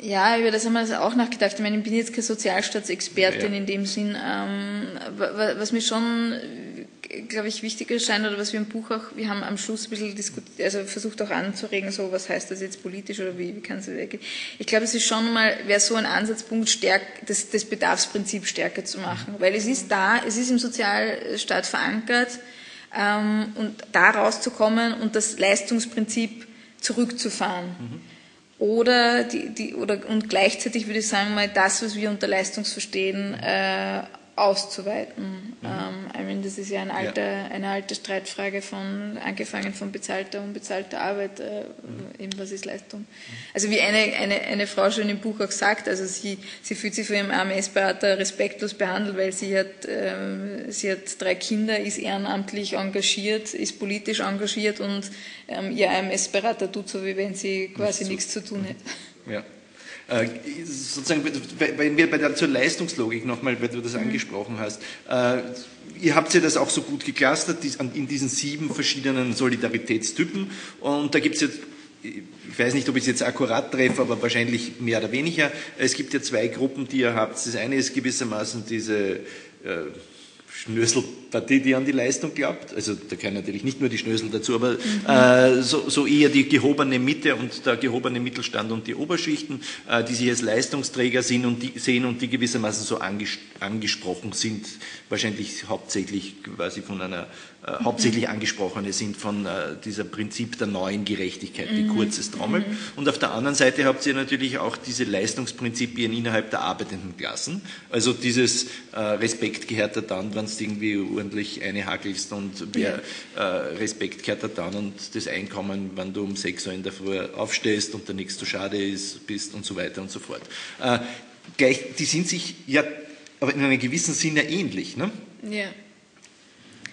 Ja, über das haben wir auch nachgedacht. Ich meine, ich bin jetzt keine Sozialstaatsexpertin ja. in dem Sinn. Ähm, was mir schon, glaube ich, wichtig erscheint oder was wir im Buch auch, wir haben am Schluss ein bisschen diskutiert, also versucht auch anzuregen, so was heißt das jetzt politisch oder wie, wie kann es weggehen. Ich glaube, es ist schon mal, wäre so ein Ansatzpunkt, stärk, das, das Bedarfsprinzip stärker zu machen. Weil es ist da, es ist im Sozialstaat verankert ähm, und da rauszukommen und das Leistungsprinzip zurückzufahren. Mhm oder die, die oder und gleichzeitig würde ich sagen mal das, was wir unter Leistungsverstehen äh, auszuweiten. Mhm. Ähm, I mean, das ist ja, ein alter, ja, eine alte Streitfrage von angefangen von bezahlter und unbezahlter Arbeit, äh, mhm. eben was ist Leistung. Also wie eine, eine, eine Frau schon im Buch auch sagt, also sie, sie fühlt sich von ihrem AMS-Berater respektlos behandelt, weil sie hat, ähm, sie hat drei Kinder, ist ehrenamtlich engagiert, ist politisch engagiert und ähm, ihr AMS-Berater tut so, wie wenn sie quasi nichts zu tun hätte. Ja. Äh, sozusagen, wenn wir bei der, zur Leistungslogik nochmal, weil du das mhm. angesprochen hast, äh, ihr habt ja das auch so gut geklustert in diesen sieben verschiedenen Solidaritätstypen und da gibt es jetzt ich weiß nicht, ob ich es jetzt akkurat treffe, aber wahrscheinlich mehr oder weniger. Es gibt ja zwei Gruppen, die ihr habt. Das eine ist gewissermaßen diese äh, Schnöselpartie, die an die Leistung glaubt. Also da gehören natürlich nicht nur die Schnösel dazu, aber mhm. äh, so, so, eher die gehobene Mitte und der gehobene Mittelstand und die Oberschichten, äh, die sich als Leistungsträger sind und die, sehen und die gewissermaßen so anges angesprochen sind, wahrscheinlich hauptsächlich quasi von einer äh, hauptsächlich angesprochene sind von äh, dieser Prinzip der neuen Gerechtigkeit, die mhm. kurzes Trommel. Mhm. Und auf der anderen Seite habt ihr natürlich auch diese Leistungsprinzipien innerhalb der arbeitenden Klassen. Also dieses äh, Respekt gehört da dann, wenn du irgendwie ordentlich eine hakelst und wer äh, Respekt gehört da dann und das Einkommen, wenn du um 6 Uhr in der Früh aufstehst und der nichts zu schade ist, bist und so weiter und so fort. Äh, gleich, die sind sich ja aber in einem gewissen Sinne ähnlich. Ne? Ja.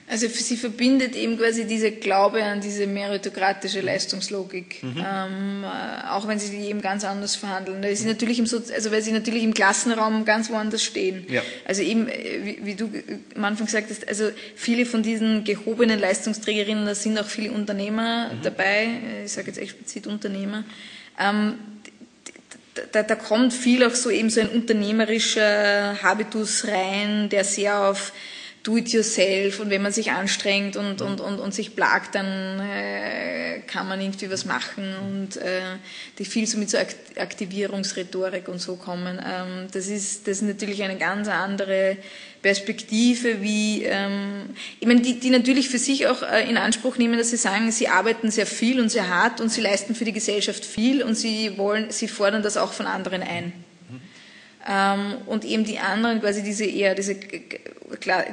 Also sie verbindet eben quasi diese Glaube an diese meritokratische Leistungslogik, mhm. ähm, äh, auch wenn sie die eben ganz anders verhandeln. Weil sie natürlich im, so also weil sie natürlich im Klassenraum ganz woanders stehen. Ja. Also eben, äh, wie, wie, du am Anfang gesagt hast, also viele von diesen gehobenen Leistungsträgerinnen, da sind auch viele Unternehmer mhm. dabei, äh, ich sage jetzt explizit Unternehmer. Ähm, da, da kommt viel auch so eben so ein unternehmerischer Habitus rein, der sehr auf do-it-yourself und wenn man sich anstrengt und, und, und, und sich plagt, dann äh, kann man irgendwie was machen und äh, die viel so mit so Aktivierungsrhetorik und so kommen. Ähm, das, ist, das ist natürlich eine ganz andere Perspektive, wie ähm, ich meine, die, die natürlich für sich auch äh, in Anspruch nehmen, dass sie sagen, sie arbeiten sehr viel und sehr hart und sie leisten für die Gesellschaft viel und sie wollen, sie fordern das auch von anderen ein. Ähm, und eben die anderen, quasi diese eher, diese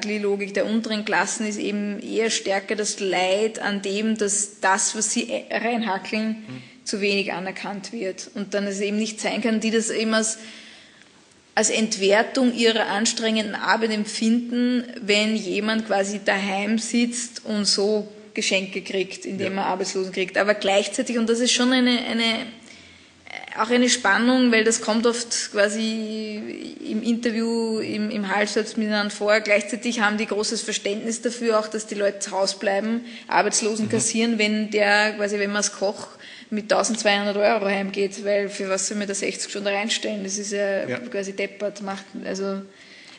die Logik der unteren Klassen ist eben eher stärker das Leid an dem, dass das, was sie reinhackeln, mhm. zu wenig anerkannt wird. Und dann es eben nicht sein kann, die das eben als, als Entwertung ihrer anstrengenden Arbeit empfinden, wenn jemand quasi daheim sitzt und so Geschenke kriegt, indem ja. er Arbeitslosen kriegt. Aber gleichzeitig, und das ist schon eine, eine auch eine Spannung, weil das kommt oft quasi im Interview, im, im Halbsatz miteinander vor. Gleichzeitig haben die großes Verständnis dafür auch, dass die Leute zu Hause bleiben, Arbeitslosen mhm. kassieren, wenn der, quasi, wenn man als Koch mit 1200 Euro heimgeht, weil für was soll man da 60 Stunden reinstellen? Das ist ja, ja. quasi deppert, macht, also,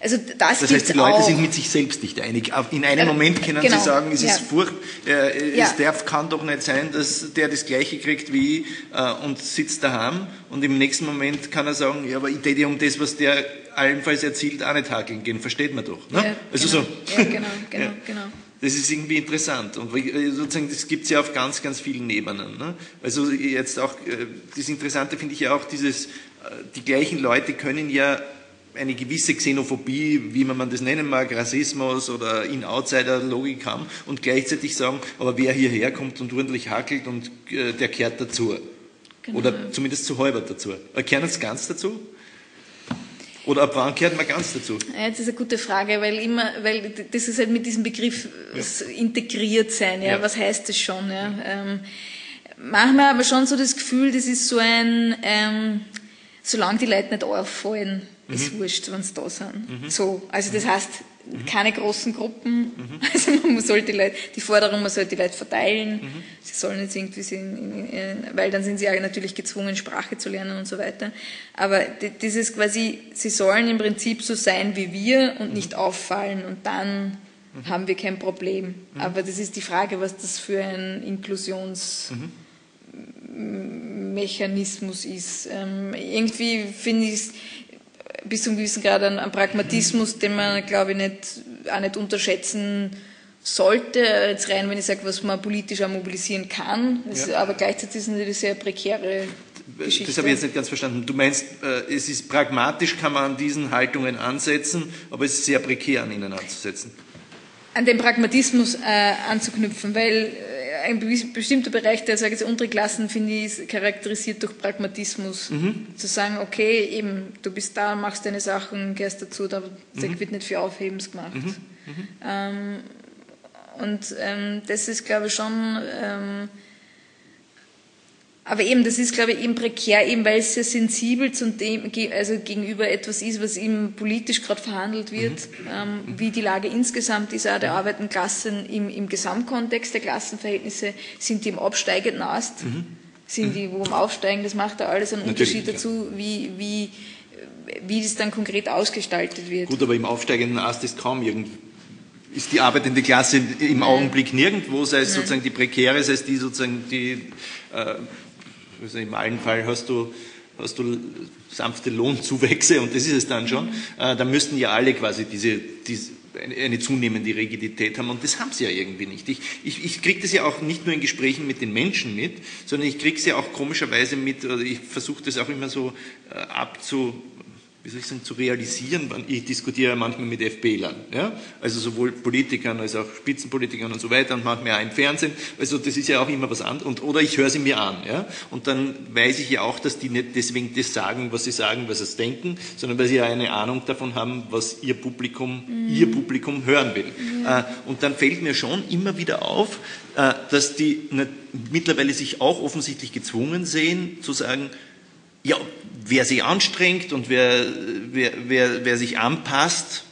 also das, das heißt, die Leute auch. sind mit sich selbst nicht einig. In einem Moment können genau. sie sagen, es ist ja. furcht, äh, ja. es darf, kann doch nicht sein, dass der das Gleiche kriegt wie ich äh, und sitzt daheim. Und im nächsten Moment kann er sagen, ja, aber ich täte um das, was der allenfalls erzielt, auch nicht hakeln gehen. Versteht man doch. Ne? Ja, also genau. so. Ja, genau, (laughs) genau, genau. Das ist irgendwie interessant. Und äh, sozusagen, das gibt es ja auf ganz, ganz vielen Ebenen. Ne? Also jetzt auch, äh, das Interessante finde ich ja auch dieses, die gleichen Leute können ja eine gewisse Xenophobie, wie man das nennen mag, Rassismus oder In-Outsider-Logik haben und gleichzeitig sagen, aber wer hierher kommt und ordentlich hakelt und äh, der kehrt dazu. Genau. Oder zumindest zu halber dazu. Kehren es ganz dazu? Oder ab wann kehrt man ganz dazu? Ja, das ist eine gute Frage, weil immer, weil das ist halt mit diesem Begriff ja. integriert sein, ja? ja? Was heißt das schon, ja? Ähm, manchmal aber schon so das Gefühl, das ist so ein, ähm, solange die Leute nicht auffallen, mhm. ist wurscht, wenn sie da sind. Mhm. So, also das heißt, mhm. keine großen Gruppen. Mhm. (laughs) Also man sollte die Leute, die Forderung, man sollte die Leute verteilen. Mhm. Sie sollen jetzt irgendwie, in, in, weil dann sind sie ja natürlich gezwungen, Sprache zu lernen und so weiter. Aber dieses quasi, sie sollen im Prinzip so sein wie wir und nicht auffallen und dann haben wir kein Problem. Aber das ist die Frage, was das für ein Inklusionsmechanismus ist. Ähm, irgendwie finde ich es bis zu einem gewissen Grad an, an Pragmatismus, den man, glaube ich, nicht, auch nicht unterschätzen sollte. Jetzt rein, wenn ich sage, was man politisch auch mobilisieren kann. Ja. aber gleichzeitig ist es eine sehr prekäre Geschichte. Das habe ich jetzt nicht ganz verstanden. Du meinst, äh, es ist pragmatisch, kann man an diesen Haltungen ansetzen, aber es ist sehr prekär, an ihnen anzusetzen. An den Pragmatismus äh, anzuknüpfen, weil ein bestimmter Bereich der sage ich, untere Klassen, finde ich, ist charakterisiert durch Pragmatismus. Mhm. Zu sagen, okay, eben, du bist da, machst deine Sachen, gehst dazu, da mhm. wird nicht viel Aufhebens gemacht. Mhm. mhm. Ähm, und ähm, das ist, glaube ich, schon ähm, aber eben, das ist, glaube ich, eben prekär, eben weil es sehr sensibel zum dem, also gegenüber etwas ist, was eben politisch gerade verhandelt wird, mhm. ähm, wie die Lage insgesamt ist, auch der arbeitenden Klassen im, im Gesamtkontext der Klassenverhältnisse, sind die im absteigenden Ast, mhm. sind die wo im Aufsteigen, das macht da alles einen Natürlich, Unterschied dazu, ja. wie, wie, wie das dann konkret ausgestaltet wird. Gut, aber im aufsteigenden Ast ist kaum irgendwie ist die arbeitende Klasse im Augenblick nirgendwo, sei es Nein. sozusagen die prekäre, sei es die sozusagen die äh, also im allen Fall hast du, hast du sanfte Lohnzuwächse und das ist es dann schon. Äh, da müssten ja alle quasi diese, diese eine zunehmende Rigidität haben und das haben sie ja irgendwie nicht. Ich, ich, ich kriege das ja auch nicht nur in Gesprächen mit den Menschen mit, sondern ich kriege es ja auch komischerweise mit, oder ich versuche das auch immer so äh, abzu, wie soll ich sagen, zu realisieren. Ich diskutiere manchmal mit FPLern, ja? also sowohl Politikern als auch Spitzenpolitikern und so weiter und manchmal auch im Fernsehen. Also das ist ja auch immer was anderes. Und, oder ich höre sie mir an. Ja? Und dann weiß ich ja auch, dass die nicht deswegen das sagen, was sie sagen, was sie denken, sondern weil sie ja eine Ahnung davon haben, was ihr Publikum, mhm. ihr Publikum hören will. Mhm. Und dann fällt mir schon immer wieder auf, äh, dass die mittlerweile sich auch offensichtlich gezwungen sehen, zu sagen, ja, wer sich anstrengt und wer, wer, wer, wer sich anpasst,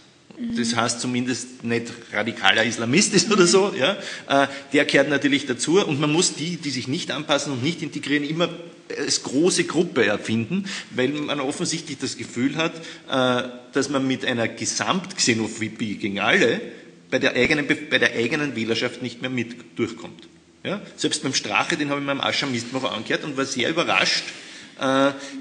das heißt zumindest nicht radikaler Islamist ist oder so, ja, äh, der kehrt natürlich dazu und man muss die, die sich nicht anpassen und nicht integrieren, immer als große Gruppe erfinden, weil man offensichtlich das Gefühl hat, äh, dass man mit einer Gesamtxenophobie gegen alle bei der eigenen, bei der eigenen Wählerschaft nicht mehr mit durchkommt. Ja? Selbst beim Strache, den habe ich meinem Aschermistmacher angehört und war sehr überrascht,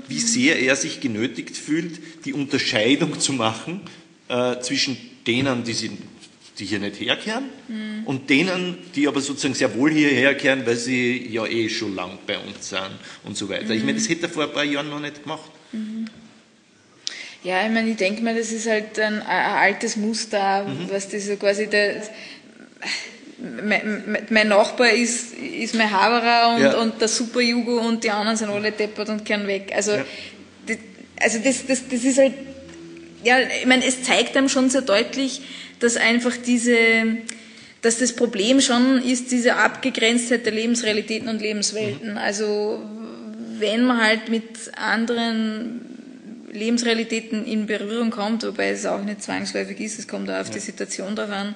wie sehr er sich genötigt fühlt, die Unterscheidung zu machen äh, zwischen denen, die, sie, die hier nicht herkehren mhm. und denen, die aber sozusagen sehr wohl hierher kehren, weil sie ja eh schon lang bei uns sind und so weiter. Mhm. Ich meine, das hätte er vor ein paar Jahren noch nicht gemacht. Mhm. Ja, ich meine, ich denke mal, das ist halt ein, ein altes Muster, mhm. was das so quasi der, mein, mein, Nachbar ist, ist mein Haberer und, ja. und der Superjugo und die anderen sind alle deppert und kehren weg. Also, ja. das, also das, das, das ist halt, ja, ich meine, es zeigt einem schon sehr deutlich, dass einfach diese, dass das Problem schon ist, diese Abgegrenztheit der Lebensrealitäten und Lebenswelten. Mhm. Also, wenn man halt mit anderen Lebensrealitäten in Berührung kommt, wobei es auch nicht zwangsläufig ist, es kommt auch auf ja. die Situation drauf an,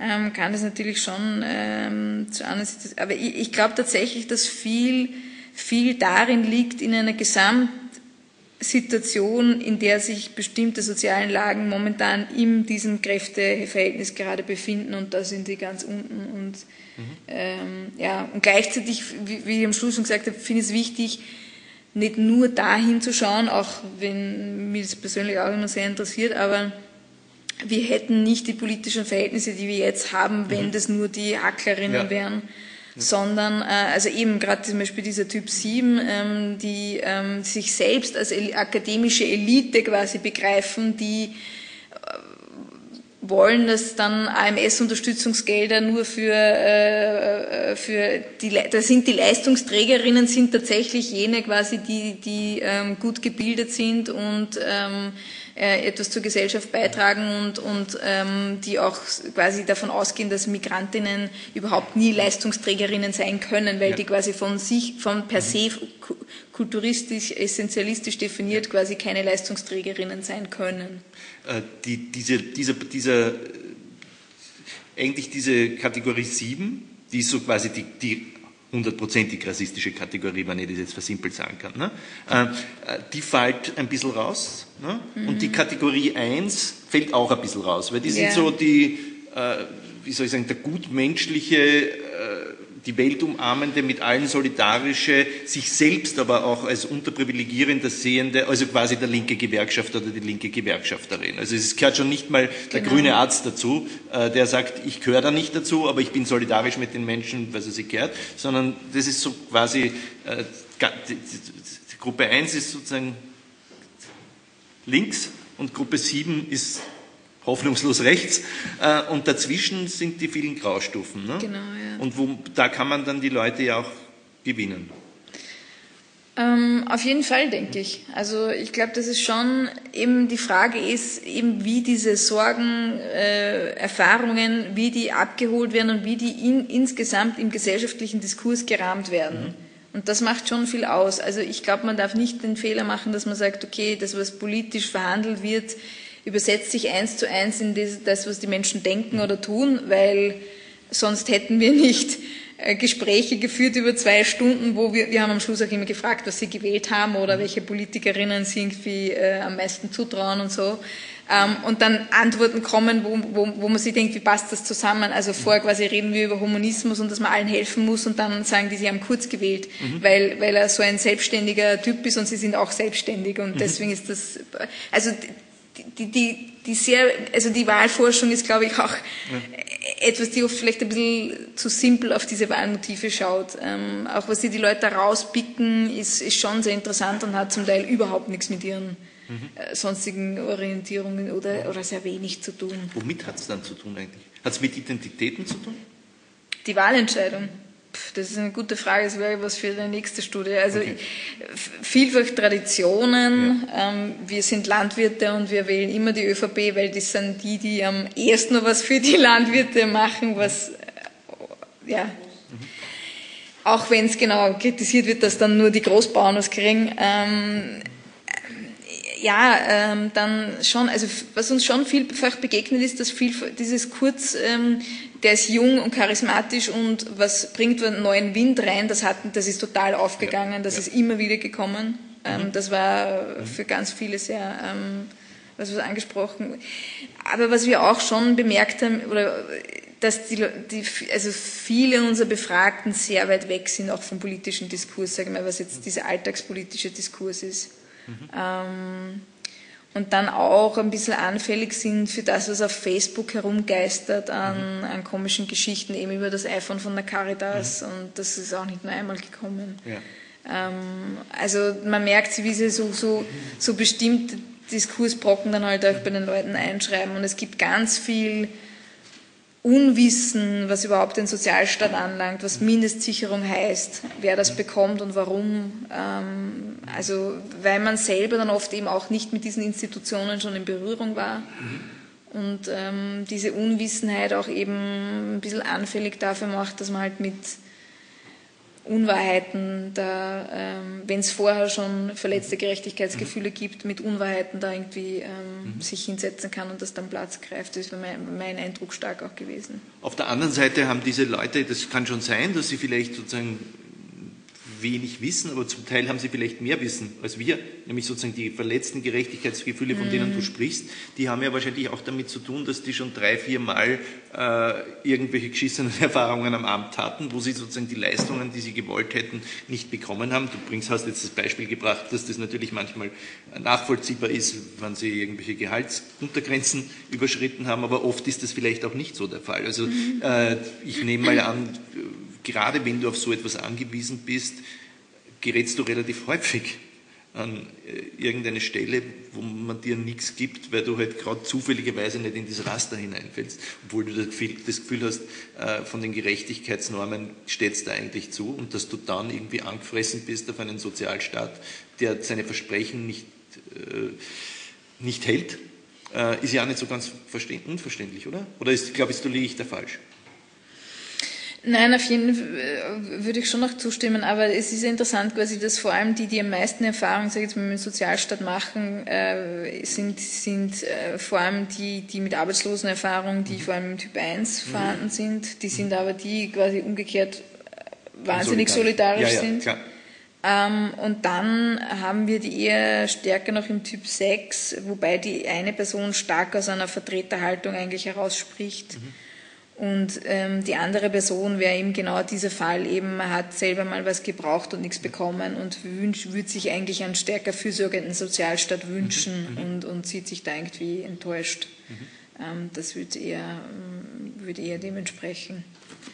ähm, kann das natürlich schon ähm, zu anderen Situationen. Aber ich, ich glaube tatsächlich, dass viel, viel darin liegt, in einer Gesamtsituation, in der sich bestimmte sozialen Lagen momentan in diesem Kräfteverhältnis gerade befinden und da sind die ganz unten und mhm. ähm, ja und gleichzeitig, wie, wie ich am Schluss schon gesagt habe, finde ich es wichtig, nicht nur dahin zu schauen, auch wenn mich das persönlich auch immer sehr interessiert, aber wir hätten nicht die politischen Verhältnisse, die wir jetzt haben, wenn mhm. das nur die Hacklerinnen ja. wären. Ja. Sondern, äh, also eben gerade zum Beispiel dieser Typ 7, ähm, die ähm, sich selbst als akademische Elite quasi begreifen, die äh, wollen, dass dann AMS-Unterstützungsgelder nur für, äh, äh, für die, da sind die Leistungsträgerinnen sind tatsächlich jene quasi, die, die ähm, gut gebildet sind und ähm, äh, etwas zur Gesellschaft beitragen und, und ähm, die auch quasi davon ausgehen, dass Migrantinnen überhaupt nie Leistungsträgerinnen sein können, weil ja. die quasi von sich, von per se kulturistisch, essentialistisch definiert quasi keine Leistungsträgerinnen sein können. Äh, die, diese, diese, dieser, eigentlich diese Kategorie 7, die ist so quasi die, die hundertprozentig rassistische Kategorie, wenn ich das jetzt versimpelt sagen kann. Ne? Äh, die fällt ein bisschen raus. Ne? Mhm. Und die Kategorie 1 fällt auch ein bisschen raus, weil die sind so die, äh, wie soll ich sagen, der gutmenschliche, äh, die Welt umarmende, mit allen solidarische, sich selbst aber auch als unterprivilegierender sehende, also quasi der linke Gewerkschafter oder die linke Gewerkschafterin. Also es gehört schon nicht mal der genau. grüne Arzt dazu, äh, der sagt, ich gehöre da nicht dazu, aber ich bin solidarisch mit den Menschen, weil sie sich gehört, sondern das ist so quasi, äh, Gruppe 1 ist sozusagen links und Gruppe 7 ist hoffnungslos rechts. Äh, und dazwischen sind die vielen Graustufen. Ne? Genau, ja. Und wo, da kann man dann die Leute ja auch gewinnen. Ähm, auf jeden Fall, denke ich. Also ich glaube, dass es schon eben die Frage ist, eben wie diese Sorgen, äh, Erfahrungen, wie die abgeholt werden und wie die in, insgesamt im gesellschaftlichen Diskurs gerahmt werden. Mhm. Und das macht schon viel aus. Also ich glaube, man darf nicht den Fehler machen, dass man sagt, okay, das, was politisch verhandelt wird, übersetzt sich eins zu eins in das, was die Menschen denken oder tun, weil sonst hätten wir nicht äh, Gespräche geführt über zwei Stunden, wo wir, wir haben am Schluss auch immer gefragt, was sie gewählt haben oder welche Politikerinnen sie irgendwie äh, am meisten zutrauen und so. Ähm, und dann Antworten kommen, wo, wo, wo man sich denkt, wie passt das zusammen? Also vorher quasi reden wir über Humanismus und dass man allen helfen muss und dann sagen die, sie haben kurz gewählt, mhm. weil, weil er so ein selbstständiger Typ ist und sie sind auch selbstständig und mhm. deswegen ist das, also die, die, die sehr, also die Wahlforschung ist, glaube ich, auch ja. etwas, die oft vielleicht ein bisschen zu simpel auf diese Wahlmotive schaut. Ähm, auch was sie die Leute rauspicken, ist, ist schon sehr interessant und hat zum Teil überhaupt nichts mit ihren mhm. äh, sonstigen Orientierungen oder, oder sehr wenig zu tun. Womit hat es dann zu tun eigentlich? Hat es mit Identitäten zu tun? Die Wahlentscheidung. Das ist eine gute Frage, das wäre was für die nächste Studie. Also okay. vielfach Traditionen. Ja. Ähm, wir sind Landwirte und wir wählen immer die ÖVP, weil das sind die, die am ehesten noch was für die Landwirte machen, was äh, ja. Mhm. Auch wenn es genau kritisiert wird, dass dann nur die Großbauern was kriegen. Ähm, ja, ähm, dann schon, also was uns schon vielfach begegnet ist, dass viel dieses kurz, ähm, der ist jung und charismatisch und was bringt einen neuen Wind rein, das hat, das ist total aufgegangen, das ja. ist immer wieder gekommen. Ähm, mhm. Das war für ganz viele sehr, ähm, was wir angesprochen. Aber was wir auch schon bemerkt haben, oder dass die, die, also viele unserer Befragten sehr weit weg sind, auch vom politischen Diskurs, sagen wir mal, was jetzt dieser alltagspolitische Diskurs ist. Mhm. Ähm, und dann auch ein bisschen anfällig sind für das, was auf Facebook herumgeistert an, mhm. an komischen Geschichten, eben über das iPhone von der Caritas. Mhm. Und das ist auch nicht nur einmal gekommen. Ja. Ähm, also man merkt, wie sie so, so, so bestimmte Diskursbrocken dann halt auch bei den Leuten einschreiben. Und es gibt ganz viel Unwissen, was überhaupt den Sozialstaat anlangt, was Mindestsicherung heißt, wer das bekommt und warum. Ähm, also weil man selber dann oft eben auch nicht mit diesen Institutionen schon in Berührung war. Und ähm, diese Unwissenheit auch eben ein bisschen anfällig dafür macht, dass man halt mit Unwahrheiten da, ähm, wenn es vorher schon verletzte Gerechtigkeitsgefühle gibt, mit Unwahrheiten da irgendwie ähm, mhm. sich hinsetzen kann und das dann Platz greift. Das ist mein, mein Eindruck stark auch gewesen. Auf der anderen Seite haben diese Leute, das kann schon sein, dass sie vielleicht sozusagen wenig wissen, aber zum Teil haben sie vielleicht mehr Wissen als wir, nämlich sozusagen die verletzten Gerechtigkeitsgefühle, von denen du mhm. sprichst, die haben ja wahrscheinlich auch damit zu tun, dass die schon drei, vier Mal äh, irgendwelche geschissenen (laughs) Erfahrungen am Amt hatten, wo sie sozusagen die Leistungen, die sie gewollt hätten, nicht bekommen haben. Du bringst, hast jetzt das Beispiel gebracht, dass das natürlich manchmal nachvollziehbar ist, wenn sie irgendwelche Gehaltsuntergrenzen überschritten haben, aber oft ist das vielleicht auch nicht so der Fall. Also mhm. äh, ich nehme mal an, gerade wenn du auf so etwas angewiesen bist, gerätst du relativ häufig an äh, irgendeine Stelle, wo man dir nichts gibt, weil du halt gerade zufälligerweise nicht in das Raster hineinfällst, obwohl du das Gefühl, hast, äh, von den Gerechtigkeitsnormen steht es da eigentlich zu und dass du dann irgendwie angefressen bist auf einen Sozialstaat, der seine Versprechen nicht, äh, nicht hält, ist ja auch nicht so ganz unverständlich, oder? Oder ist, glaubst du, liege ich da falsch? Nein, auf jeden Fall äh, würde ich schon noch zustimmen, aber es ist interessant quasi, dass vor allem die, die am meisten Erfahrung, sage ich jetzt mal, mit dem Sozialstaat machen, äh, sind, sind äh, vor allem die, die mit Arbeitslosenerfahrung, die vor allem im Typ 1 mhm. vorhanden sind, die sind aber die quasi umgekehrt äh, wahnsinnig solidarisch, solidarisch ja, ja, sind. Ähm, und dann haben wir die eher stärker noch im Typ 6, wobei die eine Person stark aus einer Vertreterhaltung eigentlich herausspricht. Mhm und ähm, die andere Person wäre eben genau dieser Fall, eben man hat selber mal was gebraucht und nichts bekommen und würde sich eigentlich einen stärker fürsorgenden Sozialstaat wünschen mhm. und, und sieht sich da irgendwie enttäuscht. Mhm. Ähm, das würde eher, würde eher dementsprechend.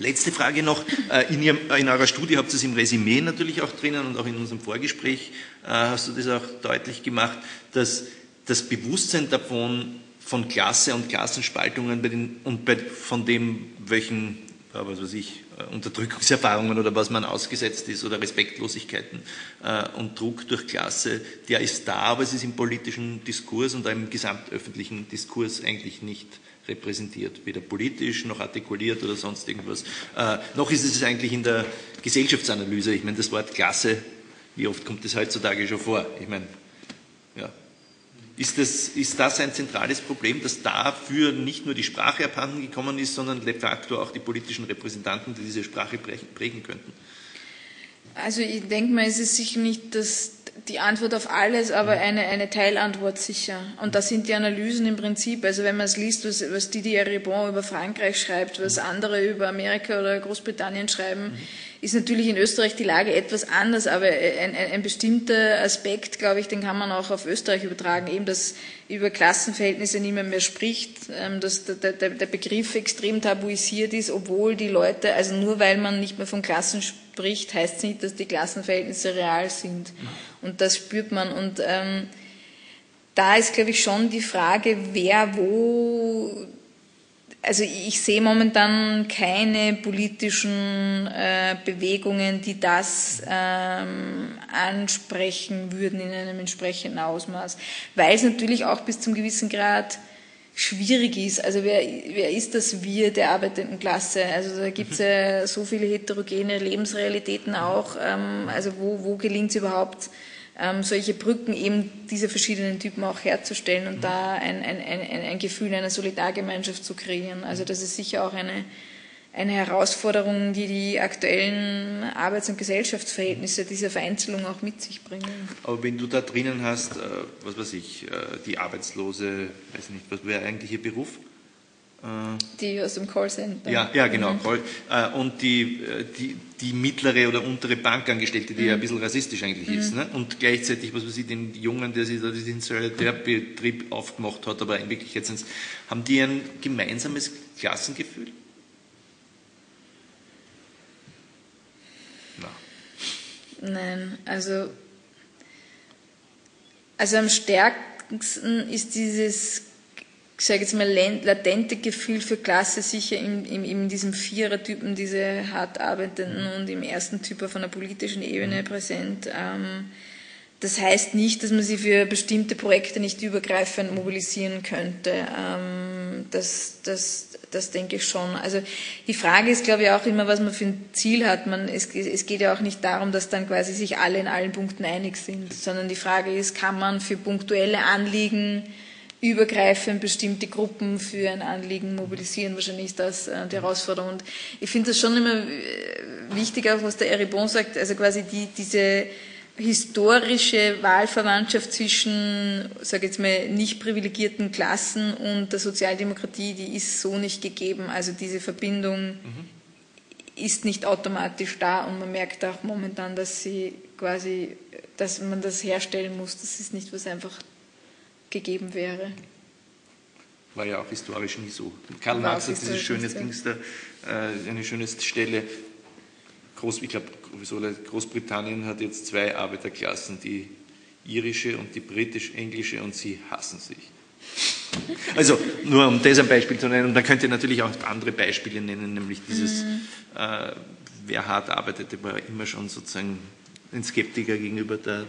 Letzte Frage noch. Äh, in, Ihrem, in, eurer Studie habt ihr es im Resümee natürlich auch drinnen und auch in unserem Vorgespräch äh, hast du das auch deutlich gemacht, dass das Bewusstsein davon, von Klasse und Klassenspaltungen bei den, und bei, von dem, welchen was weiß ich, äh, Unterdrückungserfahrungen oder was man ausgesetzt ist oder Respektlosigkeiten äh, und Druck durch Klasse, der ist da, aber es ist im politischen Diskurs und im gesamtöffentlichen Diskurs eigentlich nicht repräsentiert, weder politisch noch artikuliert oder sonst irgendwas. Äh, noch ist es eigentlich in der Gesellschaftsanalyse. Ich meine, das Wort Klasse, wie oft kommt das heutzutage schon vor? Ich meine, ja, ist das, ist das ein zentrales Problem, dass dafür nicht nur die Sprache abhanden gekommen ist, sondern de facto auch die politischen Repräsentanten, die diese Sprache prägen könnten? Also ich denke mal, es ist sicher nicht das, die Antwort auf alles, aber eine, eine Teilantwort sicher. Und da sind die Analysen im Prinzip, also wenn man es liest, was, was Didier Ribon über Frankreich schreibt, was andere über Amerika oder Großbritannien schreiben, mhm ist natürlich in Österreich die Lage etwas anders, aber ein, ein, ein, bestimmter Aspekt, glaube ich, den kann man auch auf Österreich übertragen, eben, dass über Klassenverhältnisse niemand mehr spricht, ähm, dass der, der, der Begriff extrem tabuisiert ist, obwohl die Leute, also nur weil man nicht mehr von Klassen spricht, heißt es nicht, dass die Klassenverhältnisse real sind. Und das spürt man. Und ähm, da ist, glaube ich, schon die Frage, wer wo also ich sehe momentan keine politischen äh, Bewegungen, die das ähm, ansprechen würden in einem entsprechenden Ausmaß, weil es natürlich auch bis zum gewissen Grad schwierig ist. Also wer, wer ist das Wir der arbeitenden Klasse? Also da gibt es ja so viele heterogene Lebensrealitäten auch. Ähm, also wo, wo gelingt es überhaupt, ähm, solche Brücken eben diese verschiedenen Typen auch herzustellen und mhm. da ein, ein, ein, ein Gefühl einer Solidargemeinschaft zu kreieren. Also das ist sicher auch eine, eine Herausforderung, die die aktuellen Arbeits- und Gesellschaftsverhältnisse dieser Vereinzelung auch mit sich bringen. Aber wenn du da drinnen hast, äh, was weiß ich, äh, die Arbeitslose, weiß nicht, was wäre eigentlich ihr Beruf? Die aus dem Callcenter. Ja, ja genau. Mhm. Äh, und die, äh, die, die mittlere oder untere Bankangestellte, die mhm. ja ein bisschen rassistisch eigentlich mhm. ist. Ne? Und gleichzeitig, was weiß ich, den Jungen, der sich da diesen Solidarbetrieb aufgemacht hat, aber in Wirklichkeit sind haben die ein gemeinsames Klassengefühl? Nein. Nein, also, also am stärksten ist dieses ich sage jetzt mal, latente Gefühl für Klasse sicher in, in, in diesem Vierertypen, diese hart arbeitenden und im ersten Typ auf einer politischen Ebene mhm. präsent. Ähm, das heißt nicht, dass man sie für bestimmte Projekte nicht übergreifend mobilisieren könnte. Ähm, das, das, das denke ich schon. Also die Frage ist, glaube ich, auch immer, was man für ein Ziel hat. Man, es, es geht ja auch nicht darum, dass dann quasi sich alle in allen Punkten einig sind, sondern die Frage ist, kann man für punktuelle Anliegen übergreifend bestimmte Gruppen für ein Anliegen mobilisieren. Wahrscheinlich ist das äh, die Herausforderung. Und ich finde das schon immer äh, wichtig, auch was der Eribon sagt, also quasi die, diese historische Wahlverwandtschaft zwischen, sage jetzt mal, nicht privilegierten Klassen und der Sozialdemokratie, die ist so nicht gegeben. Also diese Verbindung mhm. ist nicht automatisch da und man merkt auch momentan, dass sie quasi, dass man das herstellen muss. Das ist nicht was einfach gegeben wäre. War ja auch historisch nie so. Karl Marx hat diese schöne Dings da, äh, eine schöne Stelle. Groß, ich glaube, Großbritannien hat jetzt zwei Arbeiterklassen, die irische und die britisch-englische, und sie hassen sich. Also nur um das ein Beispiel zu nennen, und dann könnt ihr natürlich auch andere Beispiele nennen, nämlich dieses, mhm. äh, wer hart arbeitete, war immer schon sozusagen ein Skeptiker gegenüber der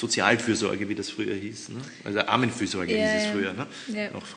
Sozialfürsorge, wie das früher hieß. Ne? Also Armenfürsorge ja, hieß es früher. Ne? Ja. Noch